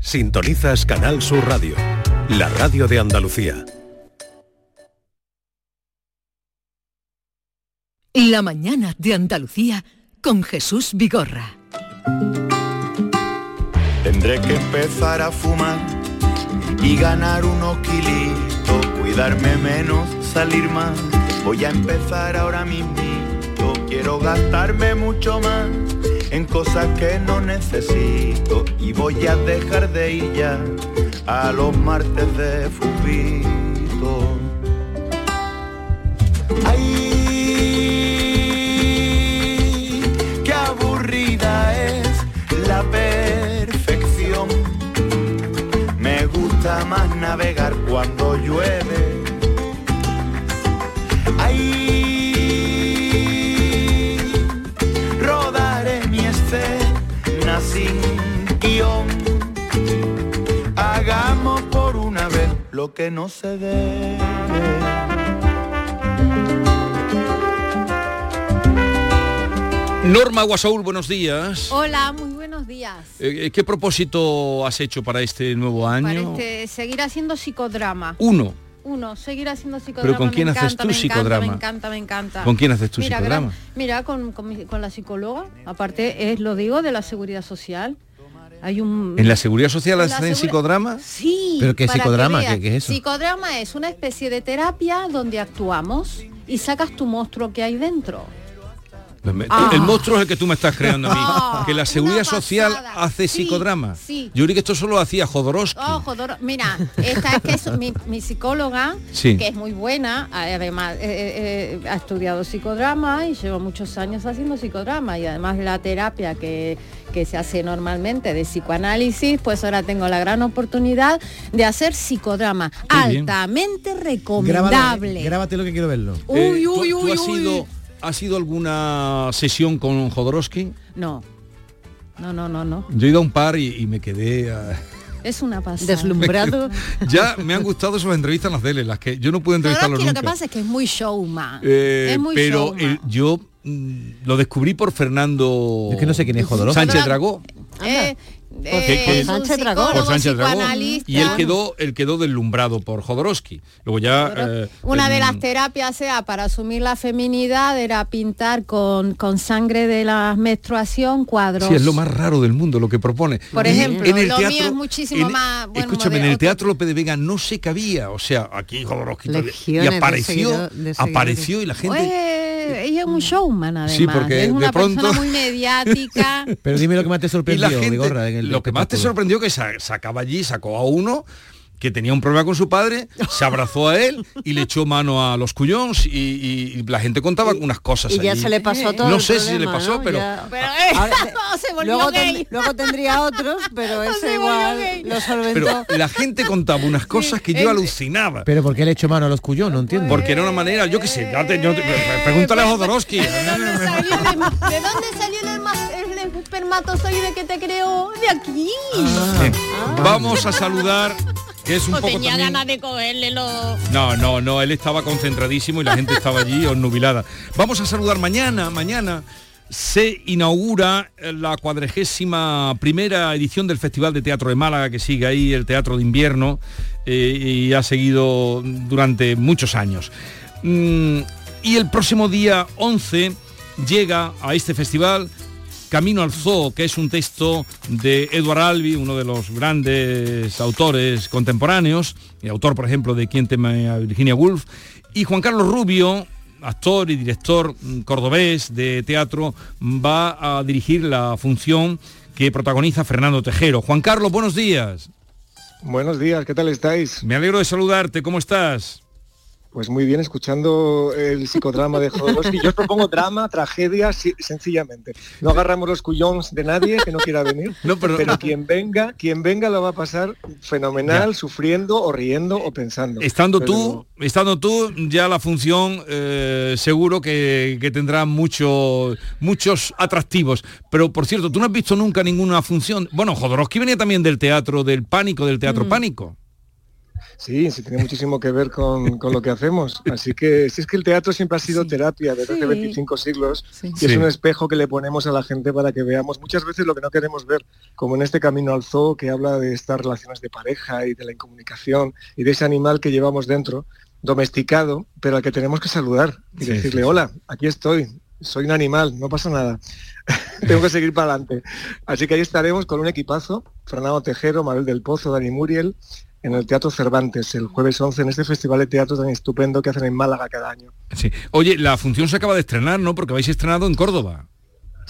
Sintonizas Canal Sur Radio, la radio de Andalucía. La mañana de Andalucía con Jesús Vigorra. Tendré que empezar a fumar y ganar unos kilitos, cuidarme menos, salir más. Voy a empezar ahora mismo, quiero gastarme mucho más en cosas que no necesito y voy a dejar de ir ya a los martes de fubito. Ay, qué aburrida es la perfección. Me gusta más navegar cuando llueve. Lo que no se debe. Norma Guasaúl, buenos días. Hola, muy buenos días. Eh, ¿Qué propósito has hecho para este nuevo Para año? este, seguir haciendo psicodrama. Uno. Uno, seguir haciendo psicodrama. ¿con quién me haces encanta, tú me psicodrama? Encanta, me encanta, me encanta. ¿Con quién haces tú Mira, psicodrama? gran- mira, con, con mi- con la psicóloga. Aparte, es lo digo de la seguridad social. Hay un... ¿En la seguridad social hacen segura- psicodrama? Sí. ¿Pero qué psicodrama? ¿Qué- qué es eso? Psicodrama es una especie de terapia donde actuamos y sacas tu monstruo que hay dentro. Me- Ah. El monstruo es el que tú me estás creando a mí. Ah, que la seguridad social hace Sí, psicodrama. sí. Yo creí que esto solo lo hacía Jodorowsky. Oh, Jodoro- Mira, esta es que es mi, mi psicóloga, Sí. que es muy buena, además eh, eh, eh, ha estudiado psicodrama y lleva muchos años haciendo psicodrama y además la terapia que, que se hace normalmente de psicoanálisis, pues ahora tengo la gran oportunidad de hacer psicodrama altamente Grábalo, recomendable. grábate lo que quiero verlo. Uy, ¿tú- uy, tú uy, has uy. ido, has ido a alguna sesión con Jodorowsky? No, no, no, no, no. Yo he ido a un par y, y me quedé... ah, Es una pasada. Deslumbrado. ya me han gustado sus entrevistas las de él, en las que yo no pude entrevistarlo Jodorowsky lo nunca. que pasa es que es muy showman. Eh, es muy pero showman. el- yo mm, lo descubrí por Fernando Es que no sé quién es Jodorowsky. Sánchez Dragó. Eh, Que- un Sánchez Dragó. psicólogo, Por Sánchez Dragó. psicoanalista. Y él quedó, él quedó deslumbrado por Jodorowsky. Luego ya. eh, Una de las terapias sea para asumir la feminidad era pintar con, con sangre de la menstruación cuadros. Sí, es lo más raro del mundo lo que propone. Por ejemplo, lo mío es muchísimo en- más, bueno, escúchame, en el. Teatro López de Vega no se cabía. O sea, aquí Jodorowsky Legiones y de apareció, seguidor- de seguidores. apareció y la gente. Pues, ella es un showman además. Sí, porque es una de pronto- persona muy mediática. Pero dime lo que más te sorprendió, gente, Vigorra, en el lo que más te sorprendió que sa- sacaba allí, sacó a uno que tenía un problema con su padre, se abrazó a él y le echó mano a los cuyons y, y- y la gente contaba unas cosas Y ya allí. se le pasó todo No el sé si le problema, pasó, ¿no? pero Ya- Pero eh, Ahora- se volvió luego, gay. luego tendría otros, pero ese se igual gay. lo solventó. pero la gente contaba unas cosas que yo alucinaba. Pero ¿por qué le echo mano a los cuyos? No entiendo. Porque era una manera, yo qué sé, ya te- yo te- pregúntale a Jodorowsky. ¿De dónde salió el, de dónde salió el, espermatozoide que te creó? De aquí. Vamos a saludar, que es un o poco tenía también- ganas de cogerle los... No, no, no, él estaba concentradísimo y la gente estaba allí obnubilada. Vamos a saludar mañana, mañana se inaugura la cuadragésima primera edición del Festival de Teatro de Málaga, que sigue ahí, el Teatro de Invierno, eh, y ha seguido durante muchos años. Mm, y el próximo día 11 llega a este festival Camino al Zoo, que es un texto de Edward Albee, uno de los grandes autores contemporáneos, y autor, por ejemplo, de Quien teme a Virginia Woolf, y Juan Carlos Rubio, actor y director cordobés de teatro, va a dirigir la función que protagoniza Fernando Tejero. Juan Carlos, buenos días. Buenos días, ¿qué tal estáis? Me alegro de saludarte, ¿cómo estás? Pues muy bien, escuchando el psicodrama de Jodorowsky. Yo os propongo drama, tragedia, sí, sencillamente. No agarramos los cuyons de nadie que no quiera venir, No, pero- pero quien venga, quien venga lo va a pasar fenomenal, Ya. sufriendo o riendo o pensando. Estando Pero- tú, estando tú, ya la función eh, seguro que, que tendrá mucho- muchos atractivos. Pero por cierto, tú no has visto nunca ninguna función. Bueno, Jodorowsky venía también del teatro del pánico, del teatro pánico. Sí, sí, tiene muchísimo que ver con, con lo que hacemos. Así que si es que el teatro siempre ha sido terapia desde hace Sí. 25 siglos Sí. y es Sí. un espejo que le ponemos a la gente para que veamos muchas veces lo que no queremos ver, como en este camino al zoo que habla de estas relaciones de pareja y de la incomunicación y de ese animal que llevamos dentro, domesticado, pero al que tenemos que saludar y Sí, decirle, hola, aquí estoy, soy un animal, no pasa nada. Tengo que seguir para adelante. Así que ahí estaremos con un equipazo, Fernando Tejero, Mabel del Pozo, Dani Muriel, en el Teatro Cervantes, el jueves 11, en este festival de teatro tan estupendo que hacen en Málaga cada año. Sí. Oye, la función se acaba de estrenar, ¿no? Porque habéis estrenado en Córdoba.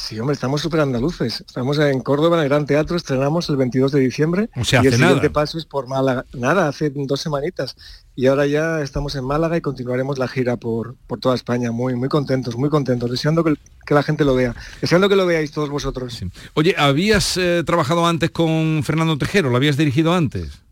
Sí, hombre, estamos súper andaluces. Estamos en Córdoba, en el Gran Teatro, estrenamos el 22 de diciembre. O sea, y el hace nada. siguiente paso es por Málaga. Nada, hace dos semanitas. Y ahora ya estamos en Málaga y continuaremos la gira por, por toda España. Muy, muy contentos, muy contentos. Deseando que, que la gente lo vea. Deseando que lo veáis todos vosotros. Sí. Oye, ¿habías eh, trabajado antes con Fernando Tejero? ¿Lo habías dirigido antes?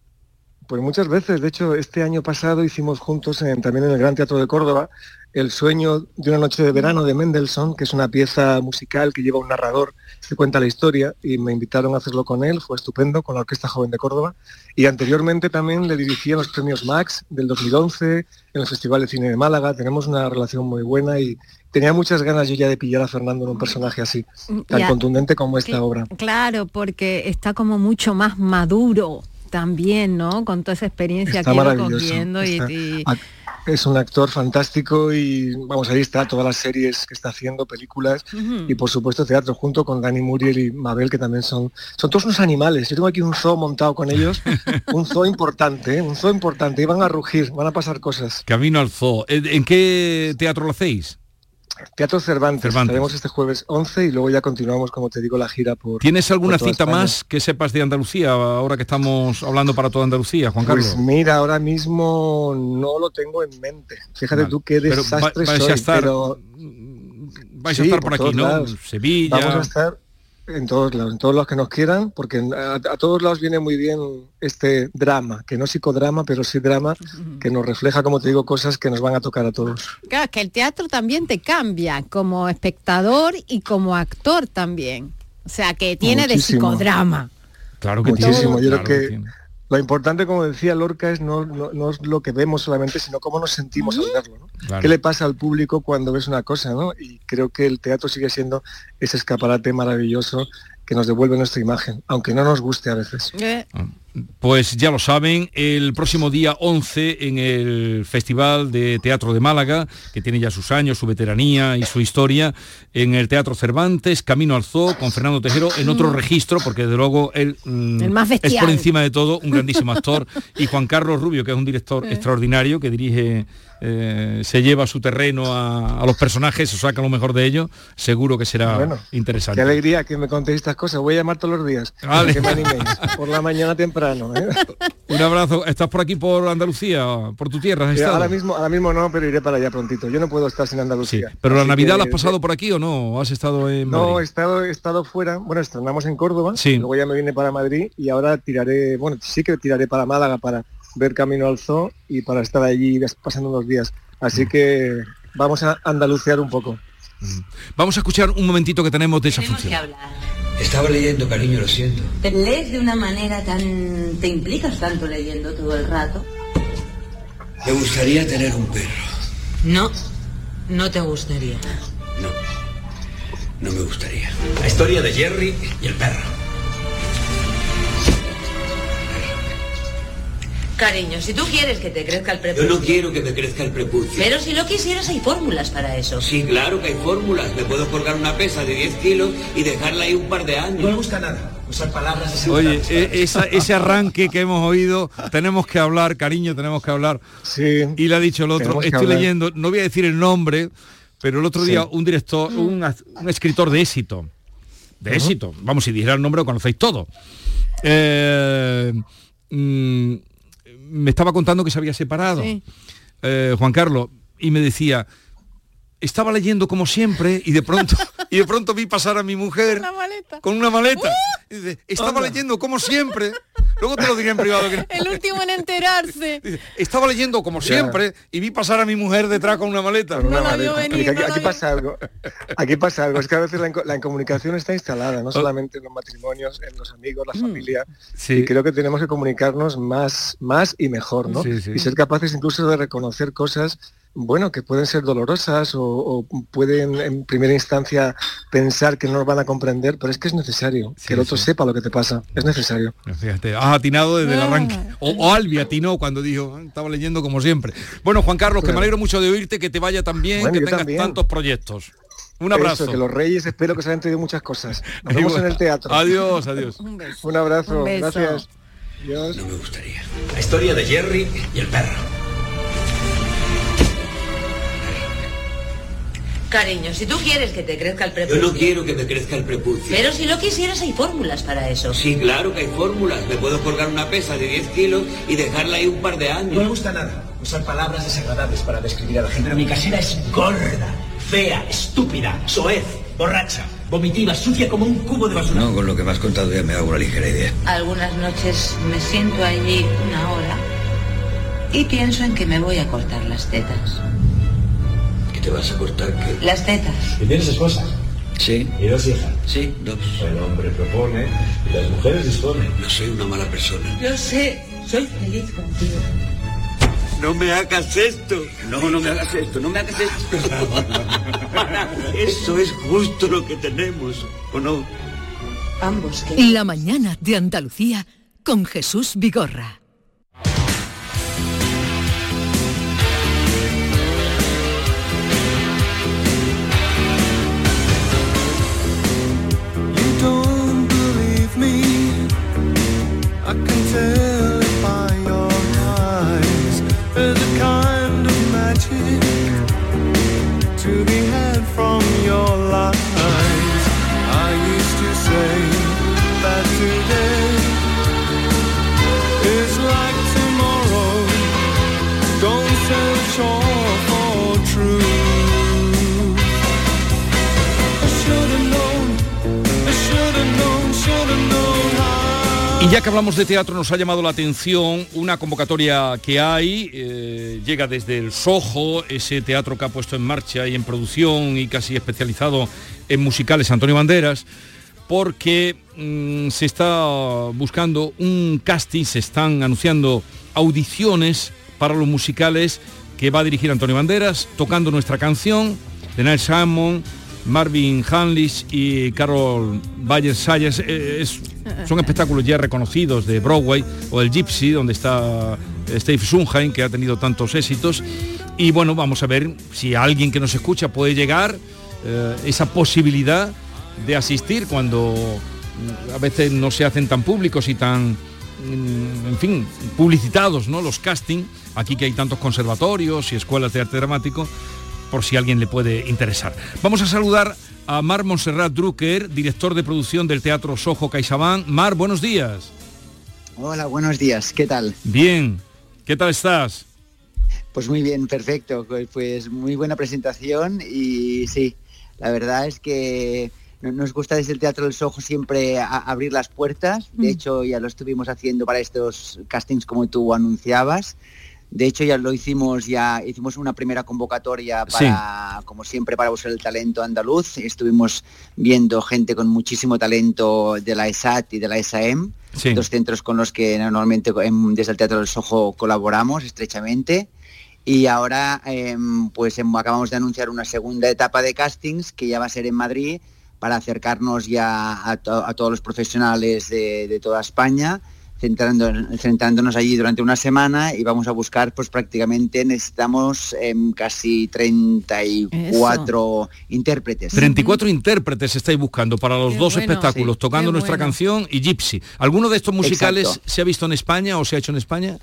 Pues muchas veces, de hecho, este año pasado hicimos juntos en- también en el Gran Teatro de Córdoba El sueño de una noche de verano de Mendelssohn, que es una pieza musical que lleva un narrador que cuenta la historia y me invitaron a hacerlo con él, fue estupendo, con la Orquesta Joven de Córdoba. Y anteriormente también le dirigí en los premios Max del 2011, en el Festival de Cine de Málaga, tenemos una relación muy buena y tenía muchas ganas yo ya de pillar a Fernando en un personaje así, tan Ya. contundente como esta obra. Claro, porque está como mucho más maduro también, ¿no? Con toda esa experiencia Está que cogiendo y, Está- y- ac- Es un actor fantástico y vamos, ahí está todas las series que está haciendo, películas y por supuesto teatro junto con Dani Muriel y Mabel que también son, son todos unos animales. Yo tengo aquí un zoo montado con ellos, un zoo importante, ¿eh? un zoo importante, y van a rugir, van a pasar cosas. Camino al zoo. ¿En en qué teatro lo hacéis? Teatro Cervantes, Cervantes. estaremos este jueves 11 y luego ya continuamos, como te digo, la gira por... ¿Tienes alguna por cita España. más que sepas de Andalucía ahora que estamos hablando para toda Andalucía, Juan Carlos? Pues mira, ahora mismo no lo tengo en mente. Fíjate Vale. tú qué Pero va- desastre vais a soy, estar- pero Vais a Sí, estar por, por aquí, ¿no? lados. Sevilla. Vamos a estar en todos lados, en todos los que nos quieran, porque a, a todos lados viene muy bien este drama, que no psicodrama, pero sí drama, que nos refleja, como te digo, cosas que nos van a tocar a todos. Claro, es que el teatro también te cambia como espectador y como actor también. O sea, que tiene Muchísimo. de psicodrama. Claro que Muchísimo, tiene, yo creo claro que tiene. Lo importante, como decía Lorca, es no, no- no es lo que vemos solamente, sino cómo nos sentimos al verlo. ¿no? Claro. ¿Qué le pasa al público cuando ves una cosa? ¿no? Y creo que el teatro sigue siendo ese escaparate maravilloso que nos devuelve nuestra imagen, aunque no nos guste a veces. Eh, Pues ya lo saben, el próximo día 11 en el Festival de Teatro de Málaga, que tiene ya sus años, su veteranía y su historia, en el Teatro Cervantes, Camino al Zoo, con Fernando Tejero, en otro registro, porque desde luego él mm, El más es por encima de todo un grandísimo actor, y Juan Carlos Rubio, que es un director extraordinario, que dirige, eh, se lleva su terreno a, a los personajes, o saca lo mejor de ellos, seguro que será Bueno, interesante. Qué alegría que me contéis estas cosas. Voy a llamar todos los días. Vale. Que me animéis. Por la mañana temprano. ¿eh? Un abrazo. ¿Estás por aquí por Andalucía, por tu tierra? has estado? ahora mismo, ahora mismo no, pero iré para allá prontito. Yo no puedo estar sin Sí, Andalucía. pero la Navidad que- la has pasado por aquí o no? ¿O has estado en No, he Madrid? estado, he estado fuera. Bueno, estrenamos en Córdoba. Sí. Luego ya me vine para Madrid y ahora tiraré, bueno, sí que tiraré para Málaga para ver Camino al Zoo y para estar allí pasando unos días. Así Mm. que vamos a andalucear un poco. Vamos a escuchar un momentito que tenemos de esa Tenemos función. Estaba leyendo, cariño, lo siento. Te lees de una manera tan... te implicas tanto leyendo todo el rato. Me gustaría tener un perro. No, no te gustaría. No, no me gustaría. La historia de Jerry y el perro. Cariño, si tú quieres que te crezca el Yo prepucio... no quiero que me crezca el prepucio. Pero si lo quisieras hay fórmulas para eso. Sí, claro que hay fórmulas. Me puedo colgar una pesa de 10 kilos y dejarla ahí un par de años. No me gusta nada. Usar palabras Oye, e- esa- ese arranque que hemos oído, tenemos que hablar, cariño, tenemos que hablar. Sí. Y le ha dicho el otro, estoy hablar. leyendo, no voy a decir el nombre, pero el otro Sí. día un director, un, ac- un escritor de éxito, de éxito, vamos, si dijera el nombre lo conocéis todo. Eh, mm, me estaba contando que se había separado, Sí. eh, Juan Carlos, y me decía, estaba leyendo como siempre y de pronto y de pronto vi pasar a mi mujer Una maleta. con una maleta. ¡Uh! Y dice, estaba leyendo como siempre. Luego te lo diré en privado. que- El último en enterarse. Dice, estaba leyendo como siempre y vi pasar a mi mujer detrás con una maleta. Con una No la vio maleta. venir, Aquí- no pasa algo. Aquí pasa algo. Es que a veces la, la incomunicación está instalada, no solamente en los matrimonios, en los amigos, Mm. la familia. Sí. Y creo que tenemos que comunicarnos más, más y mejor, ¿no? Sí, sí. Y ser capaces incluso de reconocer cosas, bueno, que pueden ser dolorosas o, o pueden en primera instancia pensar que no nos van a comprender, pero es que es necesario Sí, que el otro sí. sepa lo que te pasa. Es necesario. Fíjate, has atinado desde el Ah. arranque. O, o Albi atinó cuando dijo, "Ah, estaba leyendo como siempre. Bueno, Juan Carlos, que me alegro mucho de oírte, que te vaya tan bien, Bueno, que tengas también. tantos proyectos. Un abrazo. Eso, que los reyes espero que se hayan traído muchas cosas. Nos vemos en el teatro. Adiós, adiós. Un beso. Un abrazo. Un beso. Gracias. Adiós. No me gustaría. La historia de Jerry y el perro. Cariño, si tú quieres que te crezca el Yo prepucio. no quiero que me crezca el prepucio. Pero si lo quisieras hay fórmulas para eso. Sí, claro que hay fórmulas. Me puedo colgar una pesa de 10 kilos y dejarla ahí un par de años. No me gusta nada usar palabras desagradables para describir a la gente. Pero mi casera es gorda, fea, estúpida, soez, borracha, vomitiva, sucia como un cubo de basura. No, con lo que me has contado ya me hago una ligera idea. Algunas noches me siento allí una hora y pienso en que me voy a cortar las tetas. ¿Qué te vas a cortar? ¿Qué? Las tetas. ¿Y tienes esposa? Sí, ¿Y dos hijas? sí, dos. El hombre propone y las mujeres disponen. No soy una mala persona. Yo sé, soy feliz contigo. No me hagas esto. No, no me hagas esto, no me hagas esto. Eso es justo lo que tenemos, ¿o no? Ambos que... La mañana de Andalucía con Jesús Vigorra. return Ya que hablamos de teatro, nos ha llamado la atención una convocatoria que hay, eh, llega desde el Soho, ese teatro que ha puesto en marcha y en producción y casi especializado en musicales Antonio Banderas, porque mm, se está buscando un casting, se están anunciando audiciones para los musicales que va a dirigir Antonio Banderas, tocando nuestra canción de Neil Simon, Marvin Hanlis y Carol Bayer Sayers. Eh, es- son espectáculos ya reconocidos de Broadway o el Gypsy, donde está eh, Steve Sondheim, que ha tenido tantos éxitos. Y bueno, vamos a ver si alguien que nos escucha puede llegar eh, esa posibilidad de asistir cuando mm, a veces no se hacen tan públicos y tan mm, en fin, publicitados, ¿no? Los casting, aquí que hay tantos conservatorios y escuelas de arte dramático, por si alguien le puede interesar. Vamos a saludar a Mar Monserrat Drucker, director de producción del Teatro Sojo CaixaBank. Mar, buenos días. Hola, buenos días, ¿qué tal? Bien, ¿qué tal estás? Pues muy bien, perfecto, pues- muy buena presentación y sí, la verdad es que no- nos gusta desde el Teatro del Sojo siempre a- abrir las puertas, de Mm. hecho ya lo estuvimos haciendo para estos castings como tú anunciabas, de hecho ya lo hicimos, ya hicimos una primera convocatoria para, como siempre, para buscar el talento andaluz, estuvimos viendo gente con muchísimo talento de la ESAT y de la ESAEM, Sí. dos centros con los que normalmente desde el Teatro del Sojo colaboramos estrechamente. Y ahora em, pues em, acabamos de anunciar una segunda etapa de castings que ya va a ser en Madrid para acercarnos ya a, to- a todos los profesionales de, de toda España, centrándonos allí durante una semana y vamos a buscar pues prácticamente necesitamos em, casi 34 intérpretes. 34 intérpretes estáis buscando para los Qué dos bueno. espectáculos, Sí. tocando Qué nuestra bueno. canción y Gypsy. ¿Alguno de estos musicales Exacto. se ha visto en España o se ha hecho en España?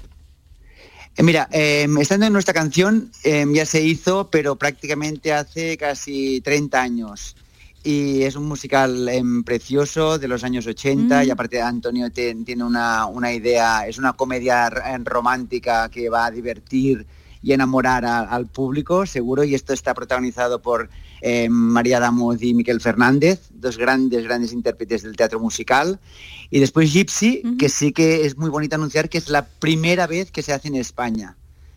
Eh, Mira, eh, estando en nuestra canción eh, ya se hizo, pero prácticamente hace casi 30 años. Y es un musical em, precioso de los años 80 Mm. y aparte Antonio te- tiene una, una idea, es una comedia r- romántica que va a divertir y enamorar a- al público, seguro, y esto está protagonizado por eh, María Damos y Miquel Fernández, dos grandes, grandes intérpretes del teatro musical. Y después Gypsy, que sí que es muy bonito anunciar que es la primera vez que se hace en España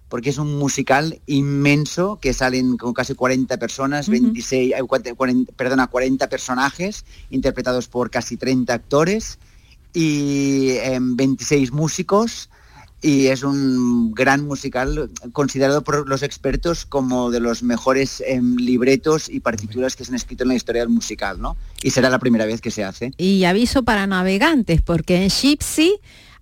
porque es un musical inmenso que salen con casi 40 personas, 26, eh, 40, 40, perdona, 40 personajes interpretados por casi 30 actores y em, 26 músicos y es un gran musical considerado por los expertos como de los mejores em, libretos y partituras que se han escrito en la historia del musical, ¿no? Y será la primera vez que se hace. Y aviso para navegantes, porque en Gypsy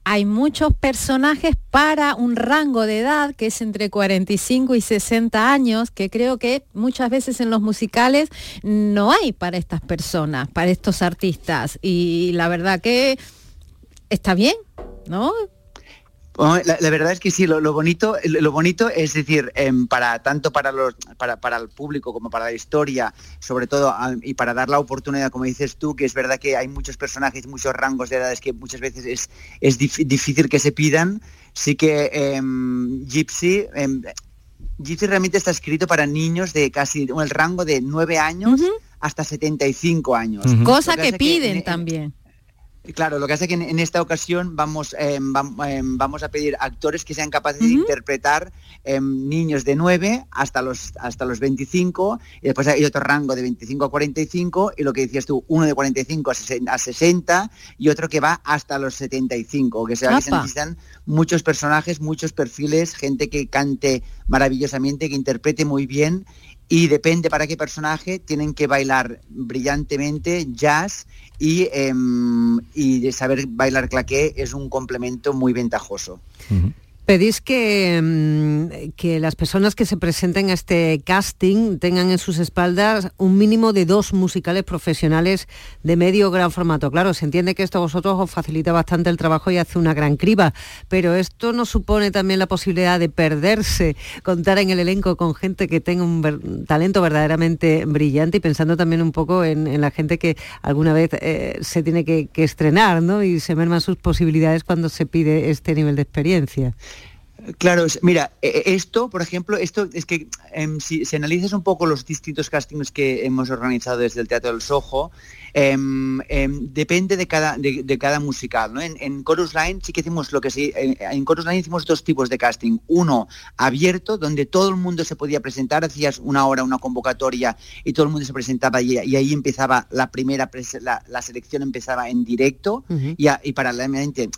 hay muchos personajes para un rango de edad que es entre 45 y 60 años, que creo que muchas veces en los musicales no hay para estas personas, para estos artistas. Y la verdad que está bien, ¿no? La, la verdad es que sí, lo, lo bonito, lo bonito es decir, em, para tanto para los para, para el público como para la historia, sobre todo ah, y para dar la oportunidad, como dices tú, que es verdad que hay muchos personajes, muchos rangos de edades que muchas veces es, es dif- difícil que se pidan. Sí que em, Gypsy em, Gypsy realmente está escrito para niños de casi el rango de 9 años hasta 75 años. Cosa Lo que piden en- también. Claro, lo que hace que en, en esta ocasión vamos, eh, vam- eh, vamos a pedir actores que sean capaces de interpretar eh, niños de 9 hasta los, hasta los 25, y después hay otro rango de 25 a 45, y lo que decías tú, uno de 45 a 60, a 60 y otro que va hasta los 75, que se, que se necesitan muchos personajes, muchos perfiles, gente que cante maravillosamente, que interprete muy bien y depende para qué personaje tienen que bailar brillantemente jazz y, em, y de saber bailar claqué es un complemento muy ventajoso. Pedís que, mm, que las personas que se presenten a este casting tengan en sus espaldas un mínimo de dos musicales profesionales de medio gran formato. Claro, se entiende que esto a vosotros os facilita bastante el trabajo y hace una gran criba, pero esto no supone también la posibilidad de perderse, contar en el elenco con gente que tenga un talento verdaderamente brillante y pensando también un poco en, en la gente que alguna vez eh, se tiene que, que estrenar ¿no? y se merman sus posibilidades cuando se pide este nivel de experiencia. Claro, mira, eh, esto, por ejemplo, esto es que em, si, si analizas un poco los distintos castings que hemos organizado desde el Teatro del Soho, em, em, depende de cada, de, de cada musical. ¿no? En, en Chorus Line sí que hicimos lo que sí, en, en Chorus Line hicimos dos tipos de casting. Uno abierto, donde todo el mundo se podía presentar, hacías una hora, una convocatoria y todo el mundo se presentaba y, y ahí empezaba la primera, la, la selección empezaba en directo y, a- y paralelamente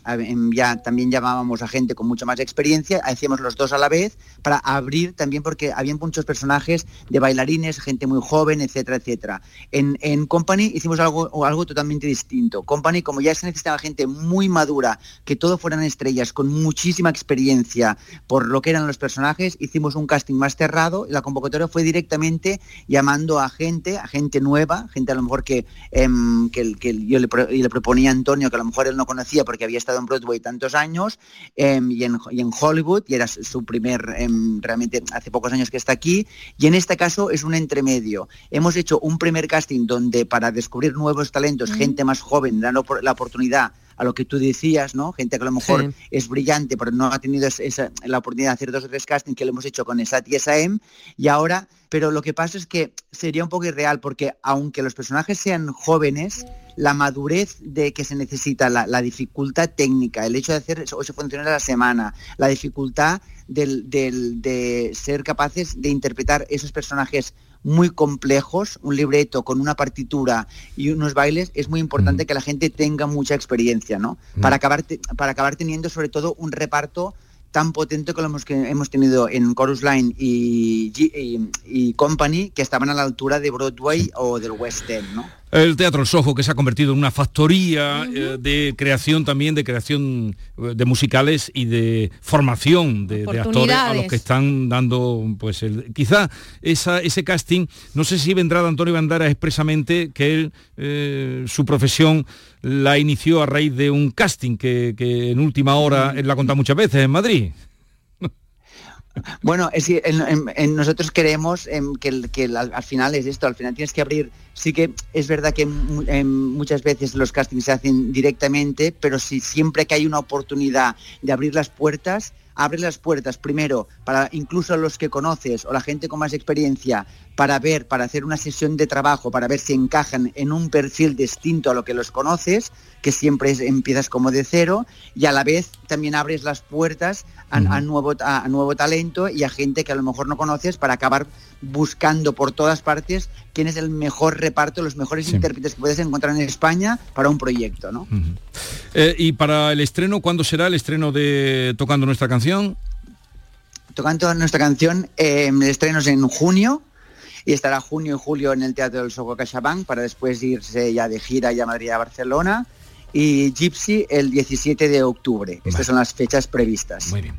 ya también llamábamos a gente con mucha más experiencia, hacíamos los dos a la vez para abrir también porque había muchos personajes de bailarines, gente muy joven, etcétera, etcétera. En, en Company hicimos algo, algo totalmente distinto. Company, como ya se necesitaba gente muy madura, que todo fueran estrellas, con muchísima experiencia por lo que eran los personajes, hicimos un casting más cerrado y la convocatoria fue directamente llamando a gente, a gente nueva, gente a lo mejor que, em, que, yo le proponía a Antonio, que a lo mejor él no conocía porque había estado en Broadway tantos años em, y, en, y en Hollywood, y era su primer, em, realmente hace pocos años que está aquí, y en este caso es un entremedio. Hemos hecho un primer casting donde para descubrir nuevos talentos, gente más joven, por- la oportunidad a lo que tú decías, ¿no? Gente que a lo mejor Sí. es brillante, pero no ha tenido es- esa, la oportunidad de hacer dos o tres castings que lo hemos hecho con ESAT y SAM, y ahora, pero lo que pasa es que sería un poco irreal, porque aunque los personajes sean jóvenes, la madurez de que se necesita, la, la dificultad técnica, el hecho de hacer ocho funciones a la semana, la dificultad del- del- de ser capaces de interpretar esos personajes muy complejos, un libreto con una partitura y unos bailes, es muy importante que la gente tenga mucha experiencia, ¿no? Para, acabar te- para acabar teniendo sobre todo un reparto tan potente como los que hemos tenido en Chorus Line y, y- y Company, que estaban a la altura de Broadway o del West End, ¿no? El Teatro El Sojo, que se ha convertido en una factoría eh, de creación también, de creación eh, de musicales y de formación de, de actores a los que están dando, pues, el, quizá esa, ese casting, no sé si vendrá de Antonio Bandera expresamente, que él, eh, su profesión la inició a raíz de un casting que, que en última hora, él la ha contado muchas veces en Madrid. Bueno, en- nosotros queremos em, que, al, al final es esto, al final tienes que abrir, sí que es verdad que mu- muchas veces los castings se hacen directamente, pero si siempre que hay una oportunidad de abrir las puertas, abres las puertas primero para incluso los que conoces o la gente con más experiencia para ver, para hacer una sesión de trabajo, para ver si encajan en un perfil distinto a lo que los conoces, que siempre es- empiezas como de cero, y a la vez también abres las puertas a, a nuevo, a, a nuevo talento y a gente que a lo mejor no conoces para acabar buscando por todas partes quién es el mejor reparto, los mejores intérpretes que puedes encontrar en España para un proyecto, ¿no? Eh, y para el estreno, ¿cuándo será el estreno de Tocando nuestra canción? Tocando nuestra canción, eh, el estreno es en junio y estará junio y julio en el Teatro del Soco CaixaBank para después irse ya de gira ya a Madrid y a Barcelona y Gypsy el 17 de octubre. Estas son las fechas previstas. Muy bien.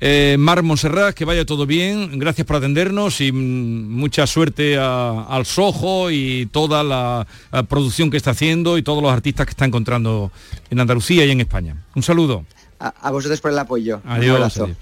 Eh, Mar Monserrat, que vaya todo bien. Gracias por atendernos y mm, mucha suerte a- al Sojo y toda la, producción que está haciendo y todos los artistas que está encontrando en Andalucía y en España. Un saludo. A, a vosotros por el apoyo. Un Adiós. abrazo. adiós.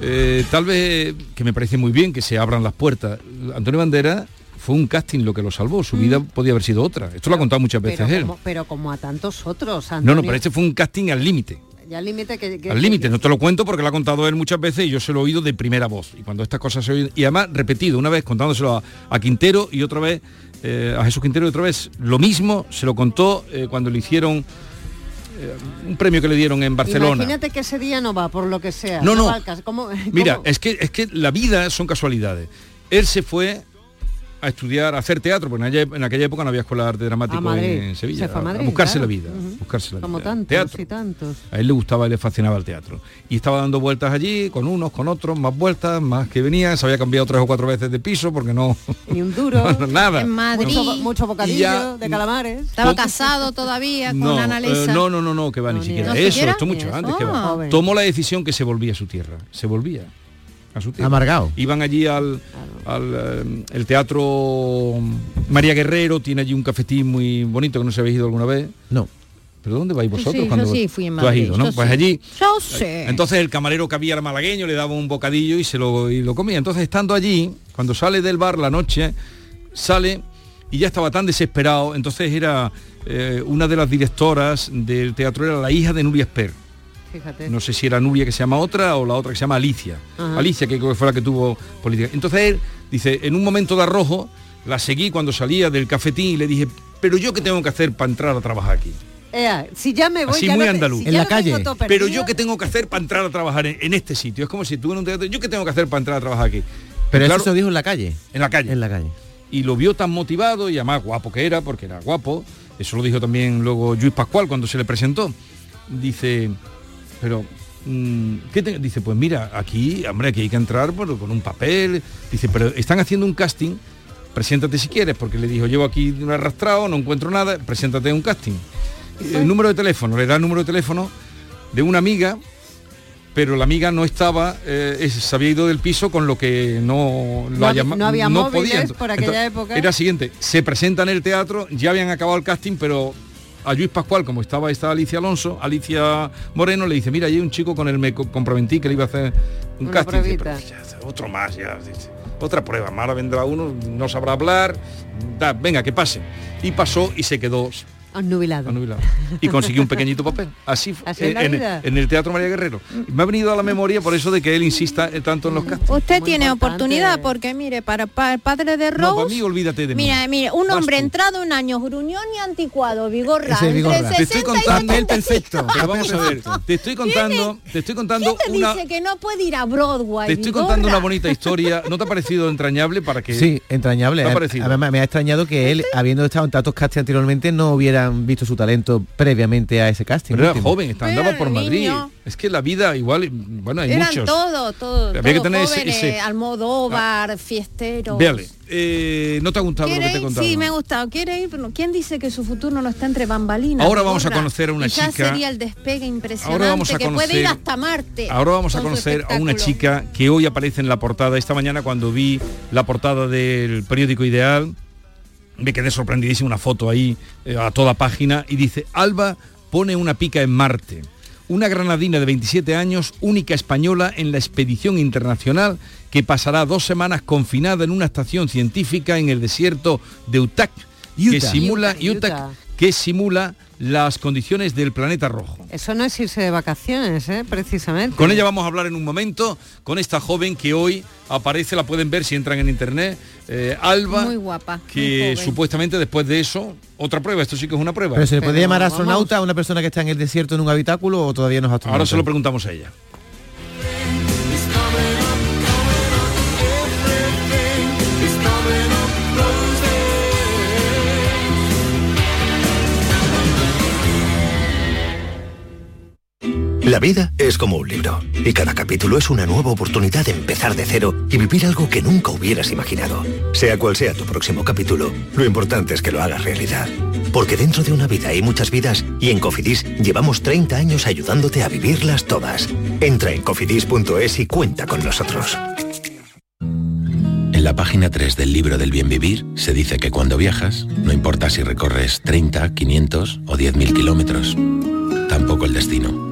Eh, tal vez que me parece muy bien que se abran las puertas. Antonio Bandera fue un casting lo que lo salvó. Su vida podía haber sido otra. Esto lo ha contado muchas veces Mm. Pero él. como, pero como a tantos otros, No, Antonio. no, pero este fue un casting al límite. Al límite que, que- Al límite, no te lo cuento porque lo ha contado él muchas veces y yo se lo he oído de primera voz. Y cuando estas cosas se oyen, y además repetido, una vez contándoselo a, a Quintero y otra vez eh, a Jesús Quintero y otra vez lo mismo se lo contó eh, cuando le hicieron eh, un premio que le dieron en Barcelona. Imagínate que ese día no va, por lo que sea. No, no. va al caso. ¿Cómo- Mira, es que es que la vida son casualidades. Él se fue a estudiar, a hacer teatro, porque en aquella, en aquella época no había escuela de arte dramático A Madrid. en Sevilla. Se fue a Madrid, buscarse claro. la vida, buscarse la Como vida. tantos Teatro. y tantos. A él le gustaba y le fascinaba el teatro. Y estaba dando vueltas allí, con unos, con otros, más vueltas, más que venían. Se había cambiado tres o cuatro veces de piso porque no... Ni un duro. no, nada. En Madrid. Mucho, mucho bocadillo ya- de calamares. Estaba casado todavía con No, Ana eh, no, no, no, no, que va, ni ni siquiera. eso. ¿No Eso, siquiera? esto mucho antes que va. Joven. Tomó la decisión que se volvía a su tierra. Se volvía a su tierra. Amargado. Iban allí al, al, eh, el teatro María Guerrero, tiene allí un cafetín muy bonito que no se habéis ido alguna vez. No. ¿Pero dónde vais vosotros? sí, yo cuando sí fui en Tú has ido, ¿no? yo Pues sí. allí Yo sé. entonces el camarero que había era malagueño, le daba un bocadillo y se lo, y lo comía. Entonces estando allí, cuando sale del bar la noche, sale y ya estaba tan desesperado. Entonces era eh, una de las directoras del teatro, era la hija de Nuria Esper. Fíjate. No sé si era Nuria que se llama otra o la otra que se llama Alicia. Ajá. Alicia, que creo que fue la que tuvo política. Entonces él dice, en un momento de arrojo, la seguí cuando salía del cafetín y le dije, pero yo qué tengo que hacer para entrar a trabajar aquí. Ea, si ya me voy, Así ya muy no andaluz. si ya lo tengo todo Pero perdido, yo qué tengo que hacer para entrar a trabajar en, en este sitio. Es como si tú en un teatro, yo qué tengo que hacer para entrar a trabajar aquí. Pero eso claro, se lo dijo en la calle. en la calle. En la calle. Y lo vio tan motivado y además guapo que era, porque era guapo. Eso lo dijo también luego Luis Pascual cuando se le presentó. Dice, pero mm, ¿qué te-?" dice pues mira aquí hombre aquí hay que entrar por- con un papel dice pero están haciendo un casting preséntate si quieres porque le dijo llevo aquí un arrastrado no encuentro nada preséntate a un casting el número de teléfono le da el número de teléfono de una amiga pero la amiga no estaba eh, es- se había ido del piso con lo que no No había- llama- no había no móviles podía. por aquella época. era siguiente se presenta en el teatro ya habían acabado el casting pero a Luis Pascual como estaba esta Alicia Alonso Alicia Moreno le dice mira hay un chico con el me co- comprometí que le iba a hacer un Una casting Dice, pruebita. "Pero ya, otro más ya dice, otra prueba ahora vendrá uno no sabrá hablar da, venga que pase y pasó y se quedó Annubilado. anubilado. y consiguió un pequeñito papel así, fue, Así la en, vida. en el Teatro María Guerrero me ha venido a la memoria por eso de que él insista eh, tanto en los castings Usted Muy tiene importante. oportunidad porque mire, para, para el padre de no, Rose, para mí olvídate de mí mira, mire, un Vas hombre tú. entrado en años gruñón y anticuado, vigorra, Ese Vigorra. entre Te estoy 60 y contando 70 perfecto. Pero vamos a ver, te estoy contando, te estoy contando ¿Quién te una, dice que no puede ir a Broadway? te estoy Vigorra? contando una bonita historia. ¿No te ha parecido entrañable para que? Sí, entrañable. ¿Te ha Eh, parecido? Además, me ha extrañado que él, habiendo estado en tantos castings anteriormente, no hubieran visto su talento previamente a ese casting. Pero era joven, está- andaba Pero por Madrid. niño. Es que la vida igual, bueno, hay Eran muchos. todo, todo, Había todo que tener ese- jóvenes, ese- Almodóvar, fiesteros. Véale, eh, ¿no te ha gustado lo que ¿Quiere te he contado? Sí, me ha gustado. ¿Quiere ir? Pero ¿Quién dice que su futuro no está entre bambalinas? Ahora vamos a conocer a una ya chica- sería el despegue impresionante Ahora vamos a que puede ir conocer- hasta Marte. Ahora vamos a conocer a una chica que hoy aparece en la portada. Esta mañana cuando vi la portada del periódico Ideal, me quedé sorprendidísimo, una foto ahí eh, a toda página y dice, Alba pone una pica en Marte. Una granadina de 27 años, única española en la expedición internacional que pasará dos semanas confinada en una estación científica en el desierto de Utah, que simula Utah, Utah. Que simula las condiciones del planeta rojo. Eso no es irse de vacaciones, ¿eh? precisamente. Con ella vamos a hablar en un momento, con esta joven que hoy aparece, la pueden ver si entran en internet, eh, Alba, Muy guapa. que supuestamente después de eso, otra prueba, esto sí que es una prueba. Pero se le puede Pero llamar vamos. astronauta a una persona que está en el desierto en un habitáculo o todavía no es astronauta. Ahora se lo preguntamos a ella. La vida es como un libro y cada capítulo es una nueva oportunidad de empezar de cero y vivir algo que nunca hubieras imaginado. Sea cual sea tu próximo capítulo, lo importante es que lo hagas realidad. Porque dentro de una vida hay muchas vidas y en Cofidis llevamos 30 años ayudándote a vivirlas todas. Entra en cofidis.es y cuenta con nosotros. En la página 3 del libro del bien vivir se dice que cuando viajas, no importa si recorres 30, 500 o 10.000 kilómetros, tampoco el destino.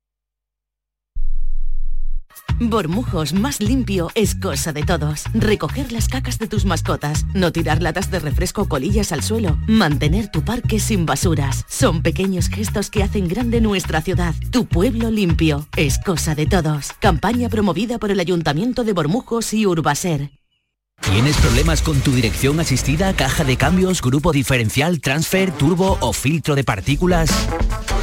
Bormujos más limpio es cosa de todos. Recoger las cacas de tus mascotas, no tirar latas de refresco colillas al suelo, mantener tu parque sin basuras. Son pequeños gestos que hacen grande nuestra ciudad. Tu pueblo limpio es cosa de todos. Campaña promovida por el Ayuntamiento de Bormujos y Urbaser. ¿Tienes problemas con tu dirección asistida, caja de cambios, grupo diferencial, transfer, turbo o filtro de partículas?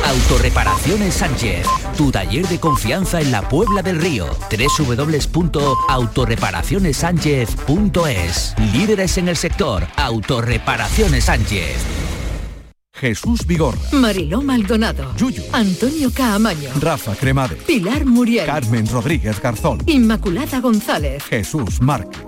Autorreparaciones Sánchez, tu taller de confianza en la Puebla del Río. www.autorreparacionessánchez.es Líderes en el sector, Autorreparaciones Sánchez. Jesús Vigorra, Mariló Maldonado. Antonio Caamaño. Rafa Cremades, Pilar Muriel. Carmen Rodríguez Garzón, Inmaculada González. Jesús Márquez.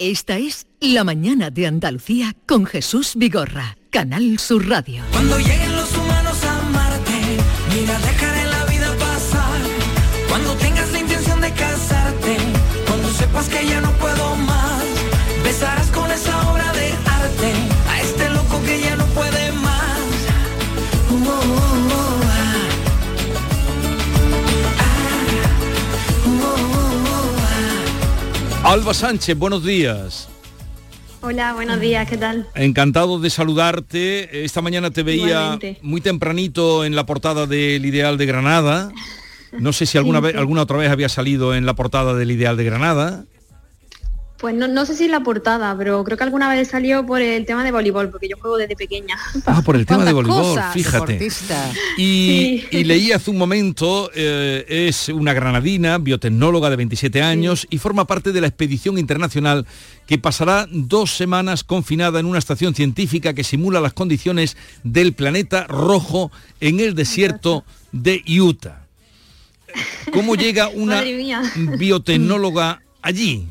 Esta es La Mañana de Andalucía con Jesús Vigorra, Canal Sur Radio. Cuando lleguen los humanos a Marte, mira, dejaré la vida pasar. Cuando tengas la intención de casarte, cuando sepas que ya Alba Sánchez, buenos días. Hola, buenos días, ¿qué tal? Encantado de saludarte. Esta mañana te veía Igualmente. muy tempranito en la portada del Ideal de Granada. No sé si alguna Sí, vez, sí. alguna otra vez había salido en la portada del Ideal de Granada. Pues no, no sé si en la portada, pero creo que alguna vez salió por el tema de voleibol, porque yo juego desde pequeña. Ah, por el tema de ¿Cuántas voleibol, cosas? fíjate. Y, Sí. y leí hace un momento, eh, es una granadina, biotecnóloga de 27 años y forma parte de la expedición internacional que pasará dos semanas confinada en una estación científica que simula las condiciones del planeta rojo en el desierto de Utah. ¿Cómo llega una biotecnóloga allí?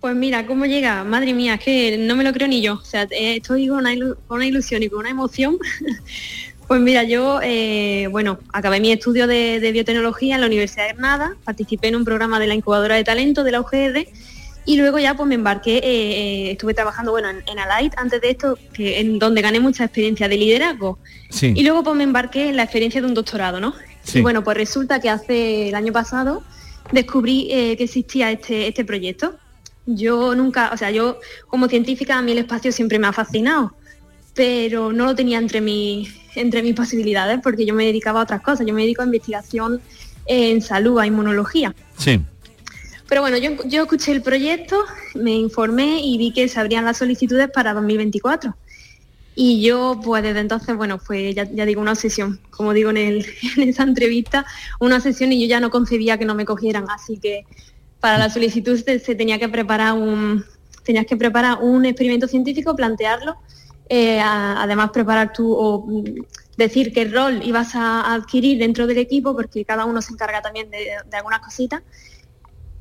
Pues mira, ¿cómo llega? Madre mía, es que no me lo creo ni yo. O sea, eh, estoy con una, ilu- con una ilusión y con una emoción. pues mira, yo, eh, bueno, acabé mi estudio de, de biotecnología en la Universidad de Granada, participé en un programa de la incubadora de talento de la UGR y luego ya pues me embarqué, eh, eh, estuve trabajando, bueno, en, en Alight antes de esto, que, en donde gané mucha experiencia de liderazgo. Sí. Y luego pues me embarqué en la experiencia de un doctorado, ¿no? Sí. Y bueno, pues resulta que hace el año pasado descubrí eh, que existía este, este proyecto. Yo nunca, o sea, yo como científica a mí el espacio siempre me ha fascinado, pero no lo tenía entre, mi, entre mis posibilidades porque yo me dedicaba a otras cosas. Yo me dedico a investigación en salud, a inmunología. Sí. Pero bueno, yo, yo escuché el proyecto, me informé y vi que se abrían las solicitudes para 2024. Y yo, pues desde entonces, bueno, fue, ya, ya digo, una obsesión, como digo en, el- en esa entrevista, una obsesión y yo ya no concebía que no me cogieran, así que para la solicitud se, tenía que preparar un, tenías que preparar un experimento científico, plantearlo, eh, a- además preparar tú o mm, decir qué rol ibas a adquirir dentro del equipo, porque cada uno se encarga también de, de algunas cositas,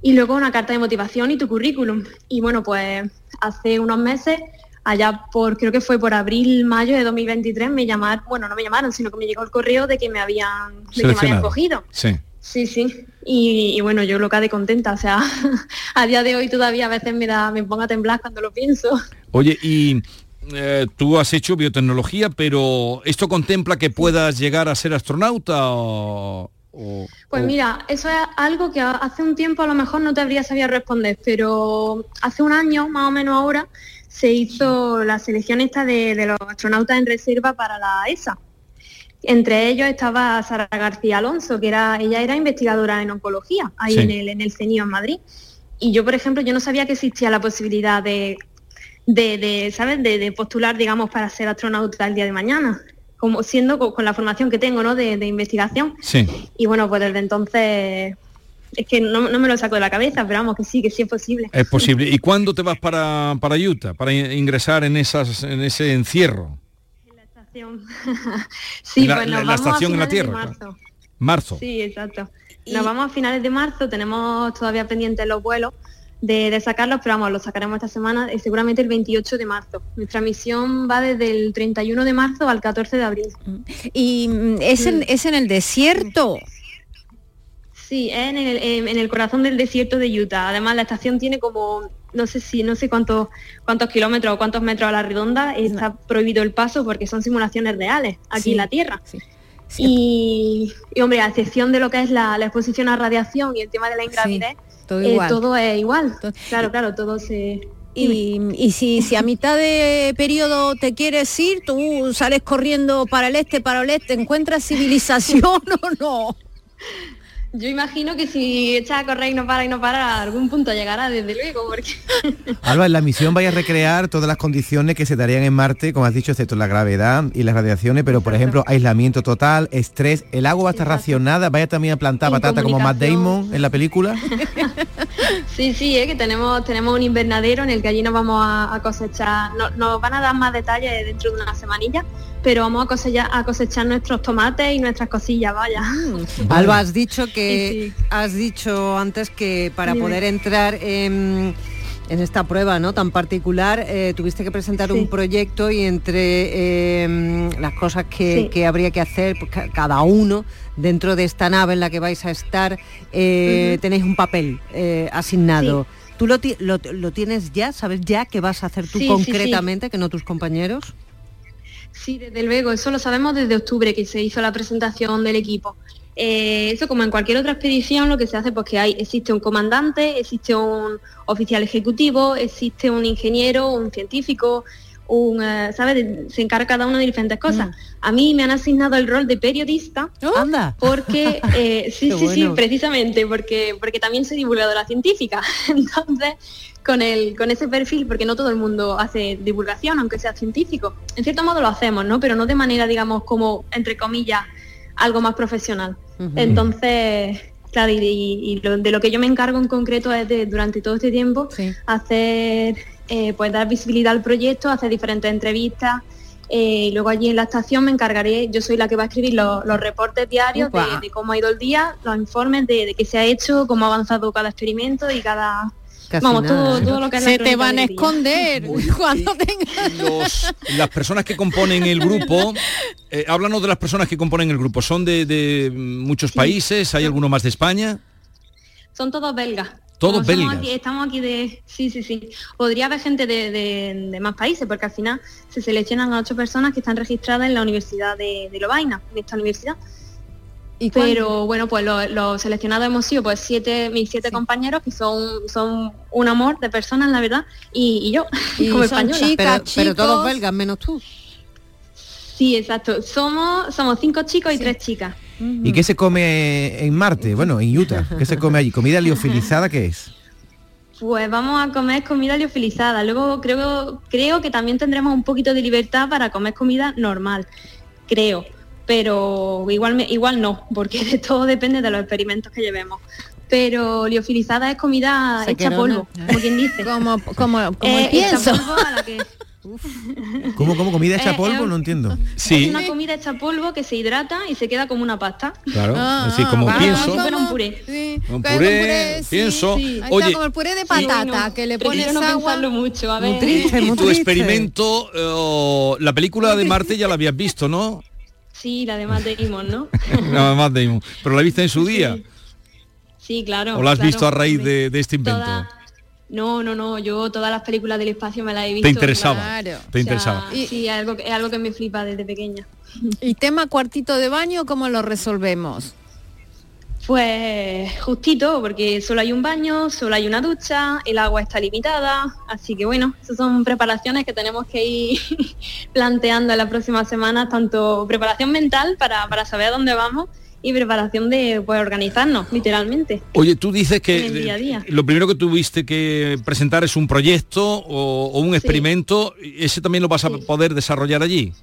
y luego una carta de motivación y tu currículum. Y bueno, pues hace unos meses, allá por, creo que fue por abril, mayo de 2023, me llamaron, bueno, no me llamaron, sino que me llegó el correo de que me habían, de que me habían cogido. Sí. Sí, sí. Y, y bueno, yo loca de contenta. O sea, a día de hoy todavía a veces me da, me pongo a temblar cuando lo pienso. Oye, y eh, tú has hecho biotecnología, pero ¿esto contempla que puedas llegar a ser astronauta o...? o- Pues o- mira, eso es algo que hace un tiempo a lo mejor no te habría sabido responder, pero hace un año, más o menos ahora, se hizo la selección esta de, de los astronautas en reserva para la ESA. Entre ellos estaba Sara García Alonso, que era, ella era investigadora en oncología, ahí Sí. en el, en el CENIO en Madrid. Y yo, por ejemplo, yo no sabía que existía la posibilidad de, de, de, ¿sabes? De, de postular, digamos, para ser astronauta el día de mañana, como siendo co- con, la formación que tengo, ¿no? De, investigación. Sí. Y bueno, pues desde entonces es que no, no me lo saco de la cabeza, pero vamos, que sí, que sí es posible. Es posible. ¿Y cuándo te vas para, para Utah, para in- ingresar en, esas, en ese encierro? sí, En la- pues nos en la vamos a estación en la Tierra, marzo. Marzo. Sí, exacto. Nos vamos a finales de marzo, tenemos todavía pendientes los vuelos de, de sacarlos, pero vamos, los sacaremos esta semana y seguramente el 28 de marzo. Nuestra misión va desde el 31 de marzo al 14 de abril. Y mm, es en, es en el desierto. Sí, es en el, en el corazón del desierto de Utah. Además, la estación tiene como, no sé si, no sé cuántos, cuántos kilómetros o cuántos metros a la redonda. Está prohibido el paso porque son simulaciones reales aquí Sí, en la Tierra. Y, y, hombre, a excepción de lo que es la, la exposición a radiación y el tema de la ingravidez, todo eh, todo es igual. Claro, claro, todo se... Y, y si, si a mitad de periodo te quieres ir, tú sales corriendo para el este, para el este, encuentras civilización o no. Yo imagino que si echas a correr y no para y no para, a algún punto llegará, desde luego, porque... Alba, en la misión vaya a recrear todas las condiciones que se darían en Marte, como has dicho, excepto la gravedad y las radiaciones, pero por ejemplo, aislamiento total, estrés, el agua va a estar racionada, vaya también a plantar patata como Matt Damon en la película. Sí, sí, eh, que tenemos, tenemos un invernadero en el que allí nos vamos a, a cosechar, no- nos van a dar más detalles dentro de una semanilla, pero vamos a cosechar, a cosechar nuestros tomates y nuestras cosillas, vaya. Alba, has dicho que has dicho antes que para Dime. poder entrar en, en esta prueba no tan particular eh, tuviste que presentar Sí. un proyecto y entre eh, las cosas que, Sí. que habría que hacer pues, ca- cada uno dentro de esta nave en la que vais a estar eh, tenéis un papel eh, asignado. ¿Tú lo, lo, lo tienes ya? ¿Sabes ya qué vas a hacer tú Sí, sí, sí. concretamente, que no tus compañeros? Sí, desde luego, eso lo sabemos desde octubre que se hizo la presentación del equipo. Eh, eso como en cualquier otra expedición lo que se hace pues que hay, existe un comandante, existe un oficial ejecutivo, existe un ingeniero, un científico, un, eh, ¿sabes? Se encarga cada uno de diferentes cosas. A mí me han asignado el rol de periodista. Anda. Porque, eh, sí, sí, sí, precisamente, porque, porque también soy divulgadora científica. Entonces, con, el, con ese perfil, porque no todo el mundo hace divulgación, aunque sea científico. En cierto modo lo hacemos, ¿no? Pero no de manera, digamos, como, entre comillas, algo más profesional. Entonces, claro, y, y- y lo- de lo que yo me encargo en concreto es de, durante todo este tiempo, hacer, eh, pues dar visibilidad al proyecto, hacer diferentes entrevistas. eh, y luego allí en la estación me encargaré, yo soy la que va a escribir los, los reportes diarios de, cómo ha ido el día, los informes de, de qué se ha hecho, cómo ha avanzado cada experimento y cada... Casi vamos, nada, todo, ¿eh? todo lo que es la Se te van a esconder cuando tengas... Los- las personas que componen el grupo, eh, háblanos de las personas que componen el grupo. ¿Son de, de muchos países? ¿Hay alguno más de España? Son todos belgas. Todos belgas. aquí- estamos aquí de... Sí, sí, sí. Podría haber gente de, de- de más países, porque al final se seleccionan a ocho personas que están registradas en la Universidad de, de Lovaina, en esta universidad. Pero bueno, pues los los seleccionados hemos sido pues siete, mis siete compañeros, que son, son un amor de personas, la verdad, y, y yo, Y como española. pero, pero todos belgas, menos tú. Sí, exacto. Somos, somos cinco chicos y tres chicas. ¿Y qué se come en Marte? Bueno, en Utah. ¿Qué se come allí? ¿Comida liofilizada qué es? Pues vamos a comer comida liofilizada. Luego creo, creo que también tendremos un poquito de libertad para comer comida normal. Creo. Pero igual, me- igual no, porque de todo depende de los experimentos que llevemos. Pero liofilizada es comida Se hecha polvo, como quien dice. Como, como, como Eh, pienso. polvo a la que- ¿Cómo, cómo? ¿Comida hecha Eh, polvo? eh, No entiendo. Es una comida hecha polvo que se hidrata y se queda como una pasta. Claro, Ah, es decir, como vale. pienso, Como un puré. Sí, un como puré, sí, pienso. sí. Oye, está como el puré de patata, que le pones no agua. mucho, a Muy ver. triste, y muy tu triste. experimento, eh, la película de Marte ya la habías visto, ¿no? Sí, la de Matt Damon, ¿no? Nada más Damon. Pero la viste en su día. Sí, claro. ¿O la has claro. visto a raíz de, de este invento? Toda- No, no, no, yo todas las películas del espacio me las he visto. Te interesaba, claro. te interesaba. Y, sí, es algo, que- es algo que me flipa desde pequeña. ¿Y tema cuartito de baño, cómo lo resolvemos? Pues justito, porque solo hay un baño, solo hay una ducha, el agua está limitada, así que bueno, esas son preparaciones que tenemos que ir planteando en las próximas semanas, tanto preparación mental para, para saber a dónde vamos y preparación de pues, organizarnos, literalmente. Oye, tú dices que día a día. lo primero que tuviste que presentar es un proyecto o, o un experimento. ¿Ese también lo vas a poder desarrollar allí?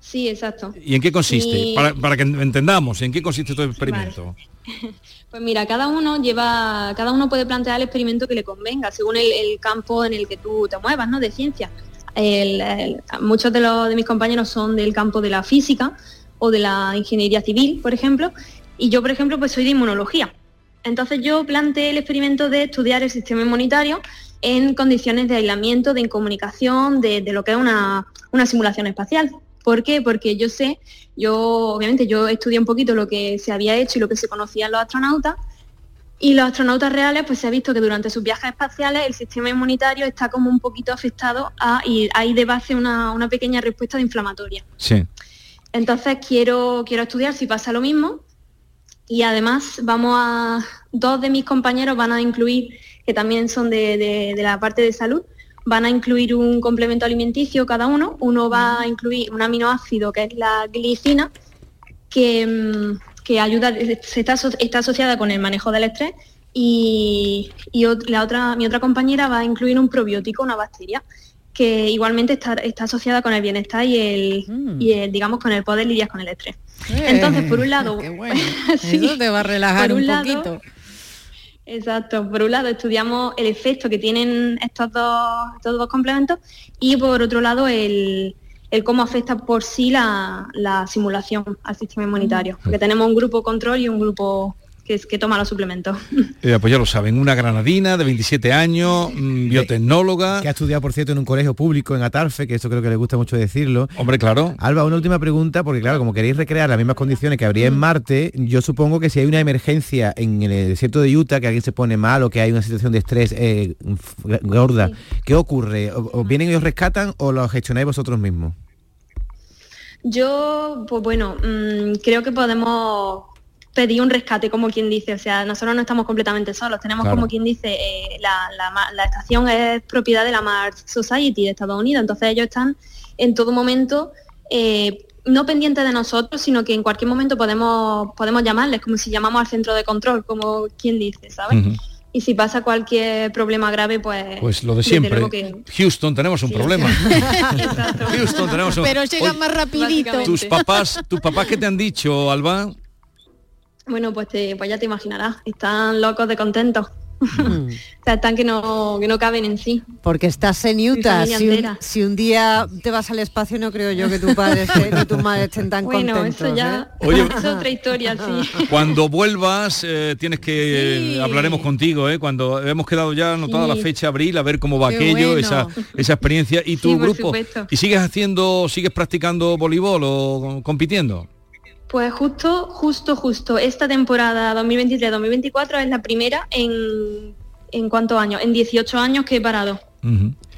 Sí, exacto. ¿Y en qué consiste? Para, para que entendamos, ¿en qué consiste tu experimento? Pues mira, cada uno lleva, cada uno puede plantear el experimento que le convenga, según el, el campo en el que tú te muevas, ¿no? De ciencia. El- el- muchos de, los, de mis compañeros son del campo de la física o de la ingeniería civil, por ejemplo, y yo, por ejemplo, pues soy de inmunología. Entonces yo planteé el experimento de estudiar el sistema inmunitario en condiciones de aislamiento, de incomunicación, de, lo que es una, una simulación espacial. ¿Por qué? Porque yo sé, yo obviamente yo estudié un poquito lo que se había hecho y lo que se conocían los astronautas, y los astronautas reales, pues se ha visto que durante sus viajes espaciales el sistema inmunitario está como un poquito afectado a, y hay de base una, una pequeña respuesta de inflamatoria. Sí. Entonces quiero, quiero estudiar si pasa lo mismo. Y además vamos a, dos de mis compañeros van a incluir, que también son de, de- la parte de salud, van a incluir un complemento alimenticio cada uno. Uno va a incluir un aminoácido que es la glicina, que, mm, que ayuda, está, está asociada con el manejo del estrés. Y, y la otra, mi otra compañera va a incluir un probiótico, una bacteria, que igualmente está, está asociada con el bienestar y el, y el, digamos, con el poder lidiar con el estrés. Entonces, por un lado, sí, Eso te va a relajar por un, un lado, poquito. Exacto, por un lado estudiamos el efecto que tienen estos dos, estos dos complementos y por otro lado el, el cómo afecta por sí la, la simulación al sistema inmunitario. Porque tenemos un grupo control y un grupo que, es- que toma los suplementos. Eh, pues ya lo saben, una granadina de 27 años, mm, biotecnóloga. Que ha estudiado, por cierto, en un colegio público en Atarfe, que eso creo que le gusta mucho decirlo. Hombre, claro. Alba, una última pregunta, porque claro, como queréis recrear las mismas condiciones que habría en Marte, yo supongo que si hay una emergencia en el desierto de Utah, que alguien se pone mal o que hay una situación de estrés eh, gorda, ¿qué ocurre? ¿O, o vienen y os rescatan o lo gestionáis vosotros mismos? Yo, pues bueno, mm, creo que podemos pedir un rescate, como quien dice. O sea, nosotros no estamos completamente solos. Tenemos, Claro. como quien dice, eh, la, la estación es propiedad de la Mars Society de Estados Unidos. Entonces ellos están en todo momento, eh, no pendientes de nosotros, sino que en cualquier momento podemos, podemos llamarles, como si llamamos al centro de control, como quien dice, ¿sabes? Y si pasa cualquier problema grave, pues... Pues lo de siempre. que- Houston, tenemos un problema. Houston, tenemos un Pero llega Oye, más rapidito. tus papás, tus papás qué te han dicho, Alba? Bueno, pues, te- pues ya te imaginarás, están locos de contentos. Mm. o sea, están que no, que no caben en sí. Porque estás en Utah. Si un, entera. si un día te vas al espacio, no creo yo que tu padre esté, ni tu madre estén tan Bueno, contentos. eso ya ¿eh? Oye. es otra historia, sí. Cuando vuelvas eh, tienes que Sí. hablaremos contigo, ¿eh? Cuando hemos quedado ya anotada Sí. la fecha abril a ver cómo va Qué aquello, bueno. esa esa experiencia y tu Sí, grupo. supuesto. ¿Y sigues haciendo, sigues practicando voleibol o compitiendo? Pues justo, justo, justo, esta temporada 2023-2024 es la primera en, en cuántos años, en 18 años que he parado.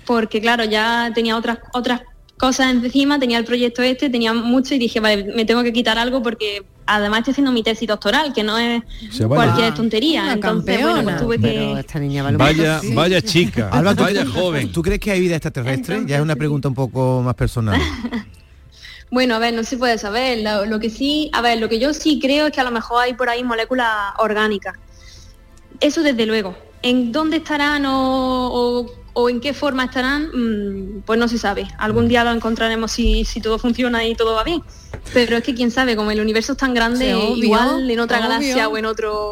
Porque claro, ya tenía otras, otras cosas encima, tenía el proyecto este, tenía mucho y dije, vale, me tengo que quitar algo porque además estoy haciendo mi tesis doctoral, que no es Se cualquier tontería. Una Entonces, bueno, pues tuve Pero que... esta niña vale Vaya, sí. vaya chica, Alba, ¿tú- vaya joven. ¿Tú crees que hay vida extraterrestre? Ya es una pregunta un poco más personal. Bueno, a ver, no se puede saber. Lo, lo que sí, a ver, lo que yo sí creo es que a lo mejor hay por ahí moléculas orgánicas. Eso desde luego. en dónde estarán o, o- o en qué forma estarán, mm, pues no se sabe. Algún día lo encontraremos si, si todo funciona y todo va bien. Pero es que quién sabe, como el universo es tan grande, Sí, obvio, igual en otra obvio. galaxia o en otro...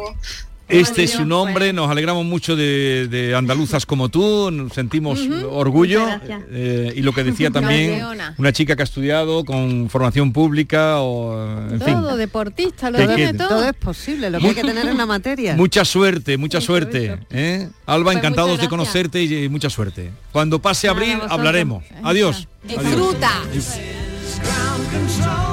Este es su nombre, nos alegramos mucho de, de andaluzas como tú, nos sentimos orgullo. Eh, y lo que decía también, una chica que ha estudiado con formación pública o, en fin. Todo, deportista, lo quede. todo. Todo es posible, lo que hay que tener en la materia. Mucha suerte, mucha suerte. ¿eh? Alba, Pues encantados de conocerte y, y mucha suerte. Cuando pase abril hablaremos. Adiós. Adiós. Disfruta. ground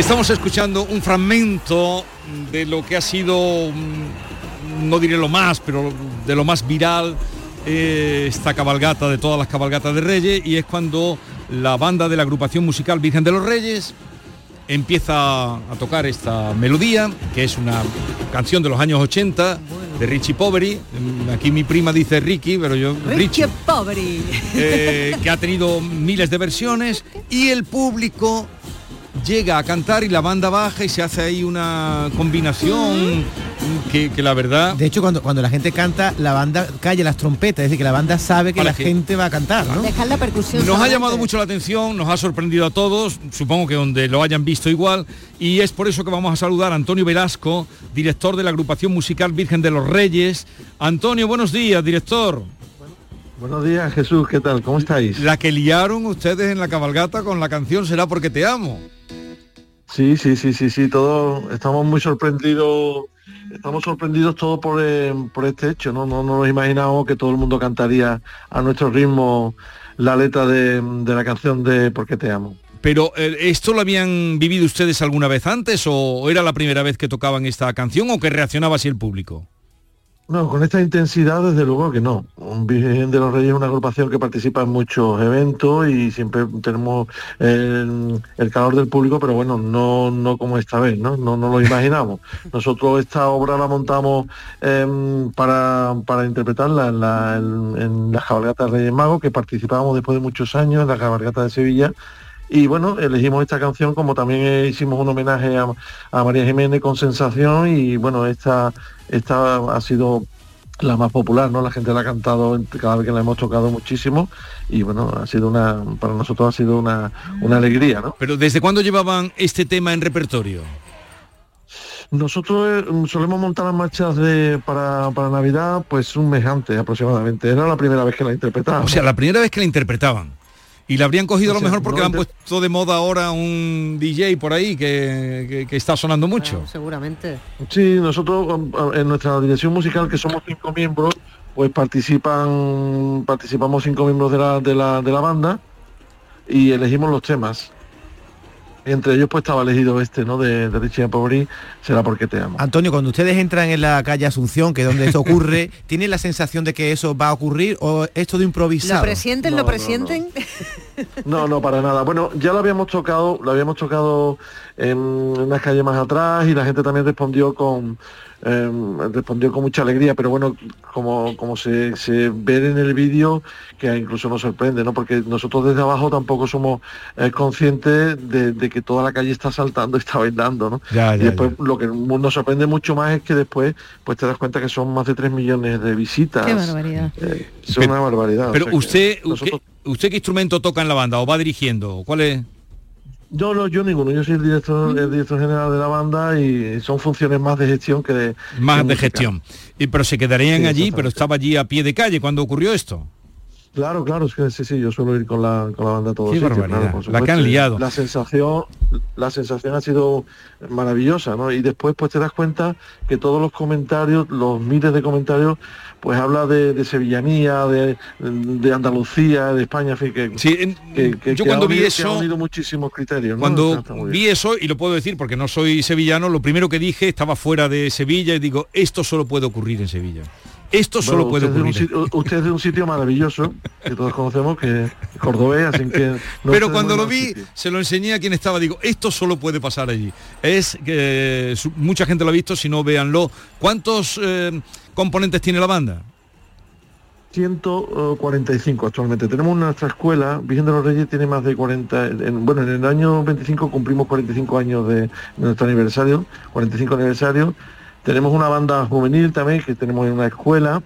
Estamos escuchando un fragmento de lo que ha sido, mm, no diré lo más, pero de lo más viral, eh, esta cabalgata de todas las cabalgatas de Reyes, y es cuando la banda de la agrupación musical Virgen de los Reyes empieza a tocar esta melodía, que es una canción de los años 80 de Richie Poveri. Mm, Aquí mi prima dice Ricky, pero yo Richie. Richie Pobre. eh, que ha tenido miles de versiones y el público llega a cantar y la banda baja y se hace ahí una combinación que, que la verdad De hecho, cuando, cuando la gente canta, la banda calla las trompetas, es decir, que la banda sabe que la que- gente va a cantar, ¿no? Dejar la percusión. nos ha llamado mucho la atención, nos ha sorprendido a todos, supongo que donde lo hayan visto igual, y es por eso que vamos a saludar a Antonio Velasco, director de la agrupación musical Virgen de los Reyes. Antonio, buenos días, director. Buenos días, Jesús, ¿qué tal? ¿Cómo estáis? La que liaron ustedes en la cabalgata con la canción Será porque te amo. Sí, sí, sí, sí, sí, todos estamos muy sorprendidos, estamos sorprendidos todos por, eh, por este hecho, ¿no? No, no nos imaginábamos que todo el mundo cantaría a nuestro ritmo la letra de, de la canción de Porque te amo. Pero eh, ¿esto lo habían vivido ustedes alguna vez antes o era la primera vez que tocaban esta canción o que reaccionaba así el público? No, con esta intensidad desde luego que no. Un Virgen de los Reyes es una agrupación que participa en muchos eventos y siempre tenemos el, el calor del público, pero bueno, no, no como esta vez, ¿no? No, no lo imaginamos. Nosotros esta obra la montamos em, para, para interpretarla en la, en, en la cabalgata de Reyes Magos, que participábamos después de muchos años en la cabalgata de Sevilla. Y bueno, elegimos esta canción como también hicimos un homenaje a, a María Jiménez con Sensación y bueno, esta, esta ha sido la más popular, ¿no? La gente la ha cantado cada vez que la hemos tocado muchísimo y bueno, ha sido una, para nosotros ha sido una, una alegría, ¿no? Pero ¿desde cuándo llevaban este tema en repertorio? Nosotros eh, solemos montar las marchas de, para, para Navidad pues un mes antes aproximadamente. Era la primera vez que la interpretábamos. O sea, la primera vez que la interpretaban. Y la habrían cogido O a lo sea, mejor porque no le han puesto de moda ahora un DJ por ahí que, que- que está sonando mucho. Seguramente. Sí, nosotros um, en nuestra dirección musical, que somos cinco miembros, pues participan, participamos cinco miembros de la, de la, de la banda y elegimos los temas. Y entre ellos pues estaba elegido este, ¿no? De, de Richie Poveri, será porque te amo. Antonio, cuando ustedes entran en la calle Asunción, que es donde esto ocurre, ¿tienen la sensación de que eso va a ocurrir o esto de improvisado? ¿Lo presienten? No, ¿Lo no, presienten? No, no, para nada. Bueno, ya lo habíamos tocado, lo habíamos tocado en unas calles más atrás y la gente también respondió con eh, respondió con mucha alegría, pero bueno, como, como se, se ve en el vídeo, que incluso nos sorprende, ¿no? Porque nosotros desde abajo tampoco somos eh, conscientes de, de que toda la calle está saltando y está bailando, ¿no? Ya, y ya, después lo que nos sorprende mucho más es que después pues te das cuenta que son más de 3 millones de visitas. Qué barbaridad. Eh, son una barbaridad. o Pero que usted, nosotros- ¿qué- ¿usted qué instrumento toca en la banda o va dirigiendo? ¿Cuál es? Yo no, yo ninguno, yo soy el director, el director general de la banda y son funciones más de gestión que de Más de gestión. Y, pero se quedarían Sí, allí, pero estaba allí a pie de calle cuando ocurrió esto. Claro, claro, es que sí, sí, yo suelo ir con la, con la banda a todos Qué sitios, barbaridad, claro, por la que han liado. La sensación, la sensación ha sido maravillosa, ¿no? Y después pues te das cuenta que todos los comentarios, los miles de comentarios, pues habla de, de sevillanía, de, de Andalucía, de España, en fin, que, que- que- yo que cuando ha vi unido- eso- ha unido muchísimos criterios, ¿no? Cuando vi eso, y lo puedo decir porque no soy sevillano, lo primero que dije, estaba fuera de Sevilla y digo, esto solo puede ocurrir en Sevilla. Esto solo Bueno, puede usted es de un ocurrir. sitio- usted es de un sitio maravilloso, que todos conocemos, que es cordobés, así que... no Pero cuando lo vi, sitio. se lo enseñé a quien estaba, digo, esto solo puede pasar allí. Es que su- mucha gente lo ha visto, si no, véanlo. ¿Cuántos eh, componentes tiene la banda? 145 actualmente. Tenemos nuestra escuela, Virgen de los Reyes tiene más de 40, en- bueno, en el año 25 cumplimos 45 años de, de nuestro aniversario, 45 aniversario. Tenemos una banda juvenil también que tenemos en una escuela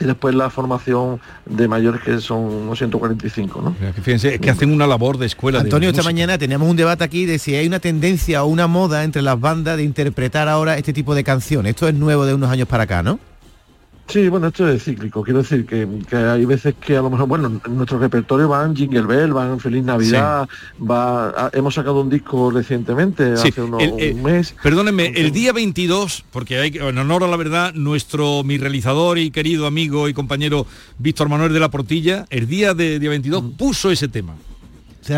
y después la formación de mayores que son unos 145, ¿no? Fíjense, es que hacen una labor de escuela. de Antonio, esta mañana teníamos un debate aquí de si hay una tendencia o una moda entre las bandas de interpretar ahora este tipo de canciones. Esto es nuevo de unos años para acá, ¿no? Sí, bueno, esto es cíclico. Quiero decir que, que hay veces que a lo mejor, bueno, en nuestro repertorio van Jingle Bell, van Feliz Navidad, va, a- hemos sacado un disco recientemente, Sí, hace unos- el- eh, un mes. Perdónenme, el día 22, porque hay en honor a la verdad, nuestro mi realizador y querido amigo y compañero Víctor Manuel de la Portilla, el día de día 22 puso ese tema.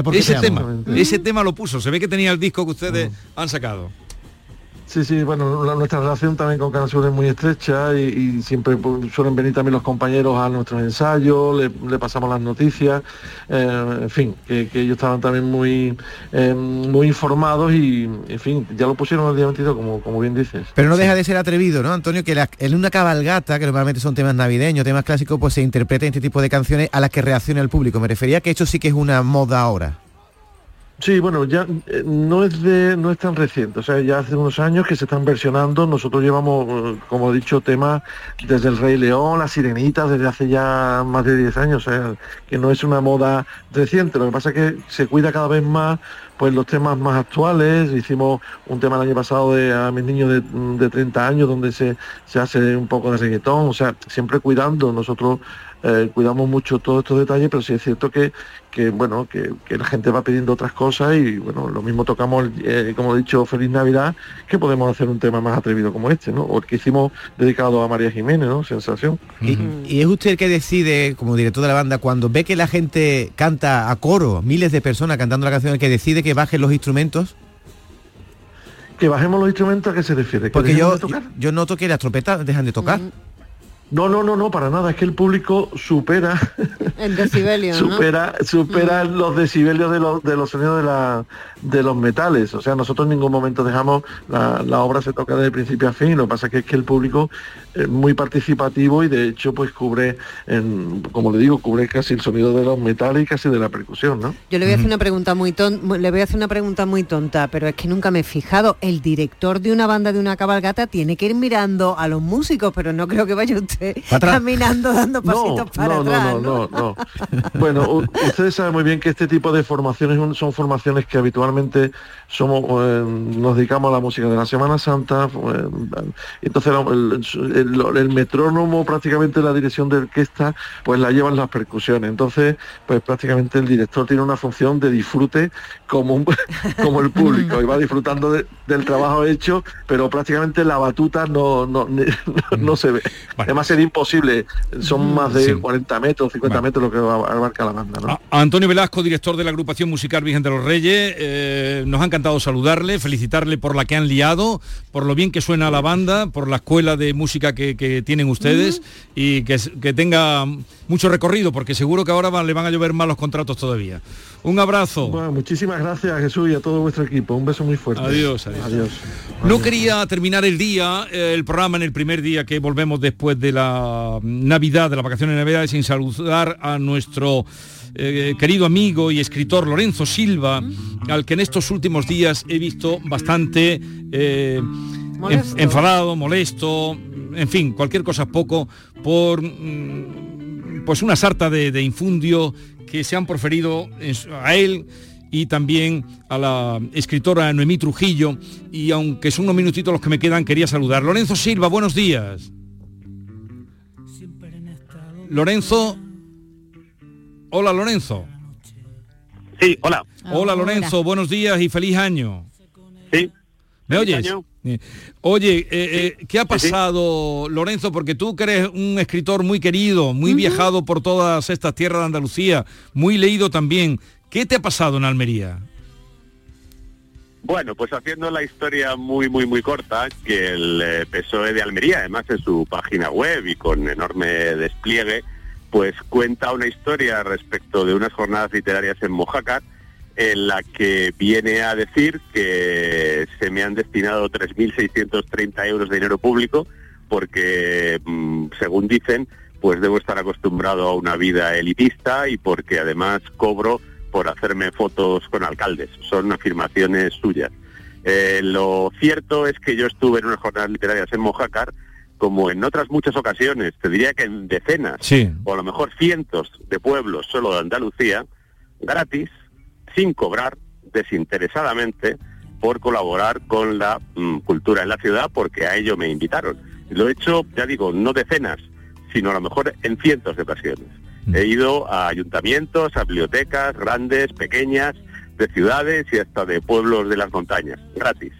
porque Ese se tema, ese tema lo puso. Se ve que tenía el disco que ustedes han sacado. Sí, sí, bueno, la- nuestra relación también con Canal Sur es muy estrecha y, y siempre pues, suelen venir también los compañeros a nuestros ensayos, le, le pasamos las noticias, eh, en fin, que, que ellos estaban también muy eh, muy informados y, en fin, ya lo pusieron el día 22, como, como bien dices. Pero no deja de ser atrevido, ¿no, Antonio? Que la- en una cabalgata, que normalmente son temas navideños, temas clásicos, pues se interpreten este tipo de canciones a las que reacciona el público. Me refería que esto sí que es una moda ahora. Sí, bueno, ya eh, no es de, no es tan reciente, o sea, ya hace unos años que se están versionando, nosotros llevamos, eh, como he dicho, temas desde el Rey León, la Sirenita, desde hace ya más de 10 años, o sea, que no es una moda reciente, lo que pasa es que se cuida cada vez más pues los temas más actuales, hicimos un tema el año pasado de a mis niños de, de 30 años donde se, se hace un poco de reggaetón, o sea, siempre cuidando, nosotros eh, cuidamos mucho todos estos detalles, pero sí es cierto que, que bueno, que, que la gente va pidiendo otras cosas y bueno, lo mismo tocamos, eh, como he dicho, Feliz Navidad, que podemos hacer un tema más atrevido como este, ¿no? O el que hicimos dedicado a María Jiménez, ¿no? Sensación. Y, y es usted el que decide, como director de la banda, cuando ve que la gente canta a coro, miles de personas cantando la canción, el que decide que bajen los instrumentos. Que bajemos los instrumentos, ¿a qué se refiere? ¿Que Porque yo, yo, tocar? yo noto que las trompetas dejan de tocar. No, no, no, no, para nada. Es que el público supera, El decibelio, ¿no? supera, supera los decibelios de los, de los sonidos de, la, de los metales. O sea, nosotros en ningún momento dejamos la, la obra se toca desde principio a fin. Lo que pasa que es que el público es muy participativo y de hecho pues cubre, en, como le digo, cubre casi el sonido de los metales y casi de la percusión, ¿no? Yo le voy a hacer una pregunta muy ton- le voy a hacer una pregunta muy tonta, pero es que nunca me he fijado. El director de una banda de una cabalgata tiene que ir mirando a los músicos, pero no creo que vaya usted Para atrás. caminando dando pasitos para no, atrás. no, no, no, no. Bueno, ustedes saben muy bien que este tipo de formaciones son formaciones que habitualmente somos, eh, nos dedicamos a la música de la Semana Santa. eh, entonces el, el- el metrónomo, prácticamente la dirección de orquesta, pues la llevan las percusiones. Entonces, pues prácticamente el director tiene una función de disfrute como, un- como el público y va disfrutando de- del trabajo hecho, pero prácticamente la batuta no, no, no se ve. Además sería imposible, son más de 40 metros, 50 metros lo que abarca la banda. ¿no? A Antonio Velasco, director de la agrupación musical Virgen de los Reyes, eh, nos ha encantado saludarle, felicitarle por la que han liado, por lo bien que suena la banda, por la escuela de música que, que tienen ustedes y que, tenga mucho recorrido, porque seguro que ahora va- le van a llover más los contratos todavía. Un abrazo. Bueno, muchísimas gracias Jesús y a todo vuestro equipo. Un beso muy fuerte. Adiós, adiós. No quería terminar el día, eh, el programa en el primer día que volvemos después de la Navidad, de las vacaciones de Navidad, sin saludar a nuestro eh, querido amigo y escritor Lorenzo Silva, al que en estos últimos días he visto bastante eh, en- enfadado, molesto, en fin, cualquier cosa poco por mm, pues una sarta de, de infundio que se han proferido a él y también a la escritora Noemí Trujillo y aunque son unos minutitos los que me quedan quería saludar. Lorenzo Silva, buenos días. Lorenzo. Hola Lorenzo. Sí, hola. Hola Lorenzo, buenos días y feliz año. Sí. ¿Me oyes? año. Oye, eh, eh, ¿qué ha pasado, Lorenzo? Porque tú que eres un escritor muy querido, muy viajado por todas estas tierras de Andalucía, muy leído también. ¿Qué te ha pasado en Almería? Bueno, pues haciendo la historia muy, muy, muy corta, que el eh, PSOE de Almería, además en su página web y con enorme despliegue, pues cuenta una historia respecto de unas jornadas literarias en Mojácar, en la que viene a decir que se me han destinado 3.630 euros de dinero público, porque, mm, según dicen, pues debo estar acostumbrado a una vida elitista y porque además cobro por hacerme fotos con alcaldes. Son afirmaciones suyas. Eh, lo cierto es que yo estuve en unas jornadas literarias en Mojácar, como en otras muchas ocasiones, te diría que en decenas Sí. o a lo mejor cientos de pueblos solo de Andalucía, gratis, sin cobrar, desinteresadamente, por colaborar con la mm, cultura en la ciudad, porque a ello me invitaron. Lo he hecho, ya digo, no decenas, sino a lo mejor en cientos de ocasiones. He ido a ayuntamientos, a bibliotecas grandes, pequeñas, de ciudades y hasta de pueblos de las montañas, gratis.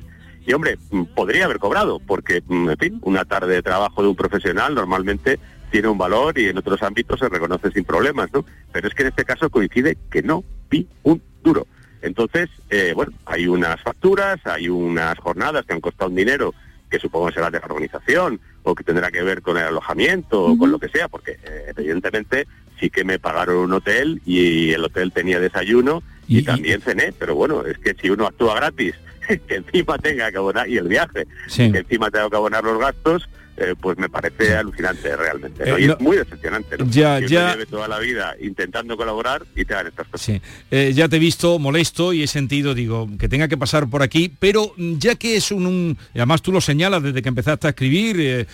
Y hombre, mm, podría haber cobrado, porque, mm, en fin, una tarde de trabajo de un profesional normalmente tiene un valor y en otros ámbitos se reconoce sin problemas, ¿no? Pero es que en este caso coincide que no vi un duro. Entonces, eh, bueno, hay unas facturas, hay unas jornadas que han costado un dinero que supongo que será de la organización o que tendrá que ver con el alojamiento o con lo que sea, porque eh, evidentemente sí que me pagaron un hotel y el hotel tenía desayuno y, también cené, pero bueno, es que si uno actúa gratis, que encima tenga que abonar, y el viaje, Sí. que encima tenga que abonar los gastos, eh, pues me parece alucinante realmente. ¿no? Eh, y no- es muy decepcionante, ¿no? Ya, que ya. lleve toda la vida intentando colaborar y te hagan estas cosas. Sí. Eh, ya te he visto molesto y he sentido, digo, que tenga que pasar por aquí, pero mm, ya que es un, además tú lo señalas desde que empezaste a escribir,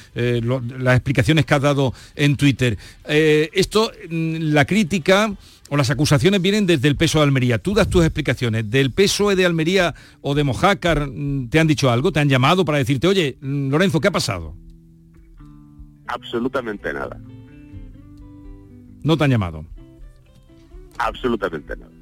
lo- las explicaciones que has dado en Twitter, esto, mm, la crítica o las acusaciones vienen desde el peso de Almería. Tú das tus explicaciones. ¿Del PSOE de Almería o de Mojácar mm, te han dicho algo? ¿Te han llamado para decirte, oye, mm, Lorenzo, ¿qué ha pasado? Absolutamente nada. No te han llamado. Absolutamente nada.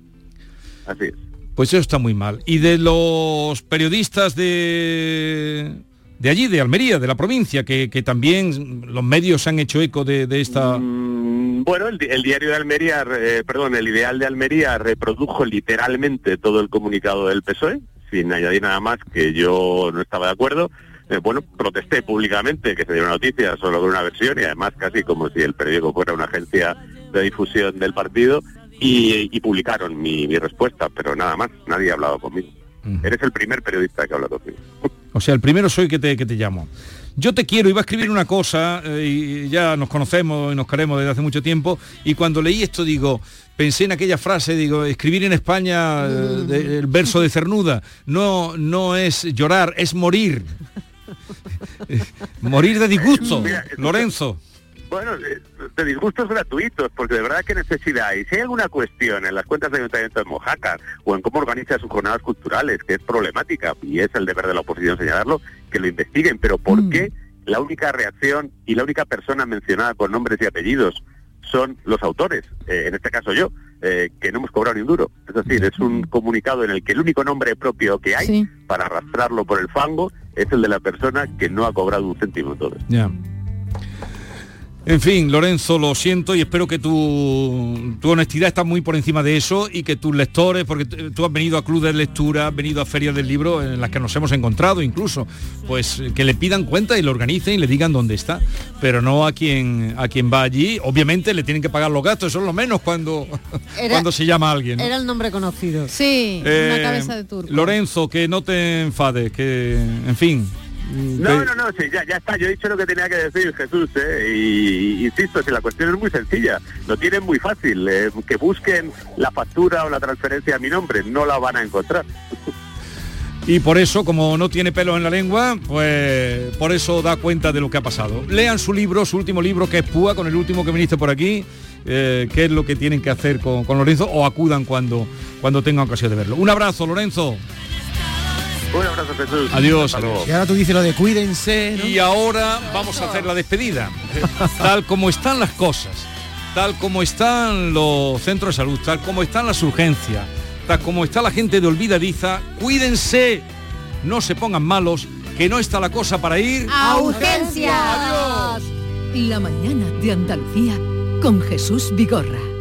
Así es. Pues eso está muy mal. Y de los periodistas de, de allí, de Almería, de la provincia, que, que también los medios han hecho eco de, de esta... Mm, Bueno, el, di- el diario de Almería, eh, perdón, el Ideal de Almería reprodujo literalmente todo el comunicado del PSOE, sin añadir nada más que yo no estaba de acuerdo. eh, bueno, protesté públicamente que se diera una noticia solo con una versión y además casi como si el periódico fuera una agencia de difusión del partido y, y publicaron mi, mi respuesta, pero nada más, nadie ha hablado conmigo. Eres el primer periodista que habla conmigo. O sea, el primero soy que te, que te llamo. Yo te quiero, iba a escribir una cosa, eh, y ya nos conocemos y nos queremos desde hace mucho tiempo, y cuando leí esto digo, pensé en aquella frase, digo, escribir en España eh, de- el verso de Cernuda, no, no es llorar, es morir. morir de disgusto, Lorenzo. Bueno, de disgustos gratuitos, porque de verdad que necesidad hay. Si hay alguna cuestión en las cuentas del Ayuntamiento de Mojácar o en cómo organiza sus jornadas culturales, que es problemática, y es el deber de la oposición señalarlo, que lo investiguen. Pero ¿por qué la única reacción y la única persona mencionada con nombres y apellidos son los autores? Eh, en este caso yo, eh, que no hemos cobrado ni un duro. Es decir, es un comunicado en el que el único nombre propio que hay Sí. para arrastrarlo por el fango es el de la persona que no ha cobrado un céntimo de todo. En fin, Lorenzo, lo siento y espero que tu, tu honestidad está muy por encima de eso y que tus lectores, porque tú has venido a clubes de lectura, has venido a ferias del libro en las que nos hemos encontrado incluso, pues que le pidan cuenta y lo organicen y le digan dónde está, pero no a quien a quien va allí. Obviamente le tienen que pagar los gastos, eso es lo menos cuando, Era- cuando se llama a alguien. ¿no? Era el nombre conocido. Sí, Eh, una cabeza de turco. Lorenzo, que no te enfades, que en fin. No, que- no, no, sí, ya, ya está, yo he dicho lo que tenía que decir Jesús, ¿eh? y insisto, si la cuestión es muy sencilla, lo tienen muy fácil, eh, que busquen la factura o la transferencia a mi nombre, no la van a encontrar. Y por eso, como no tiene pelo en la lengua, pues por eso da cuenta de lo que ha pasado. Lean su libro, su último libro, que es Púa, con el último que viniste por aquí, eh, qué es lo que tienen que hacer con, con Lorenzo, o acudan cuando, cuando tengan ocasión de verlo. Un abrazo, Lorenzo. Un abrazo Jesús. Adiós. Luego. Y ahora tú dices lo de cuídense. ¿no? Y ahora vamos a hacer la despedida. Tal como están las cosas, tal como están los centros de salud, tal como están las urgencias, tal como está la gente de olvidadiza, cuídense, no se pongan malos, que no está la cosa para ir. ¡A urgencias! La mañana de Andalucía con Jesús Vigorra.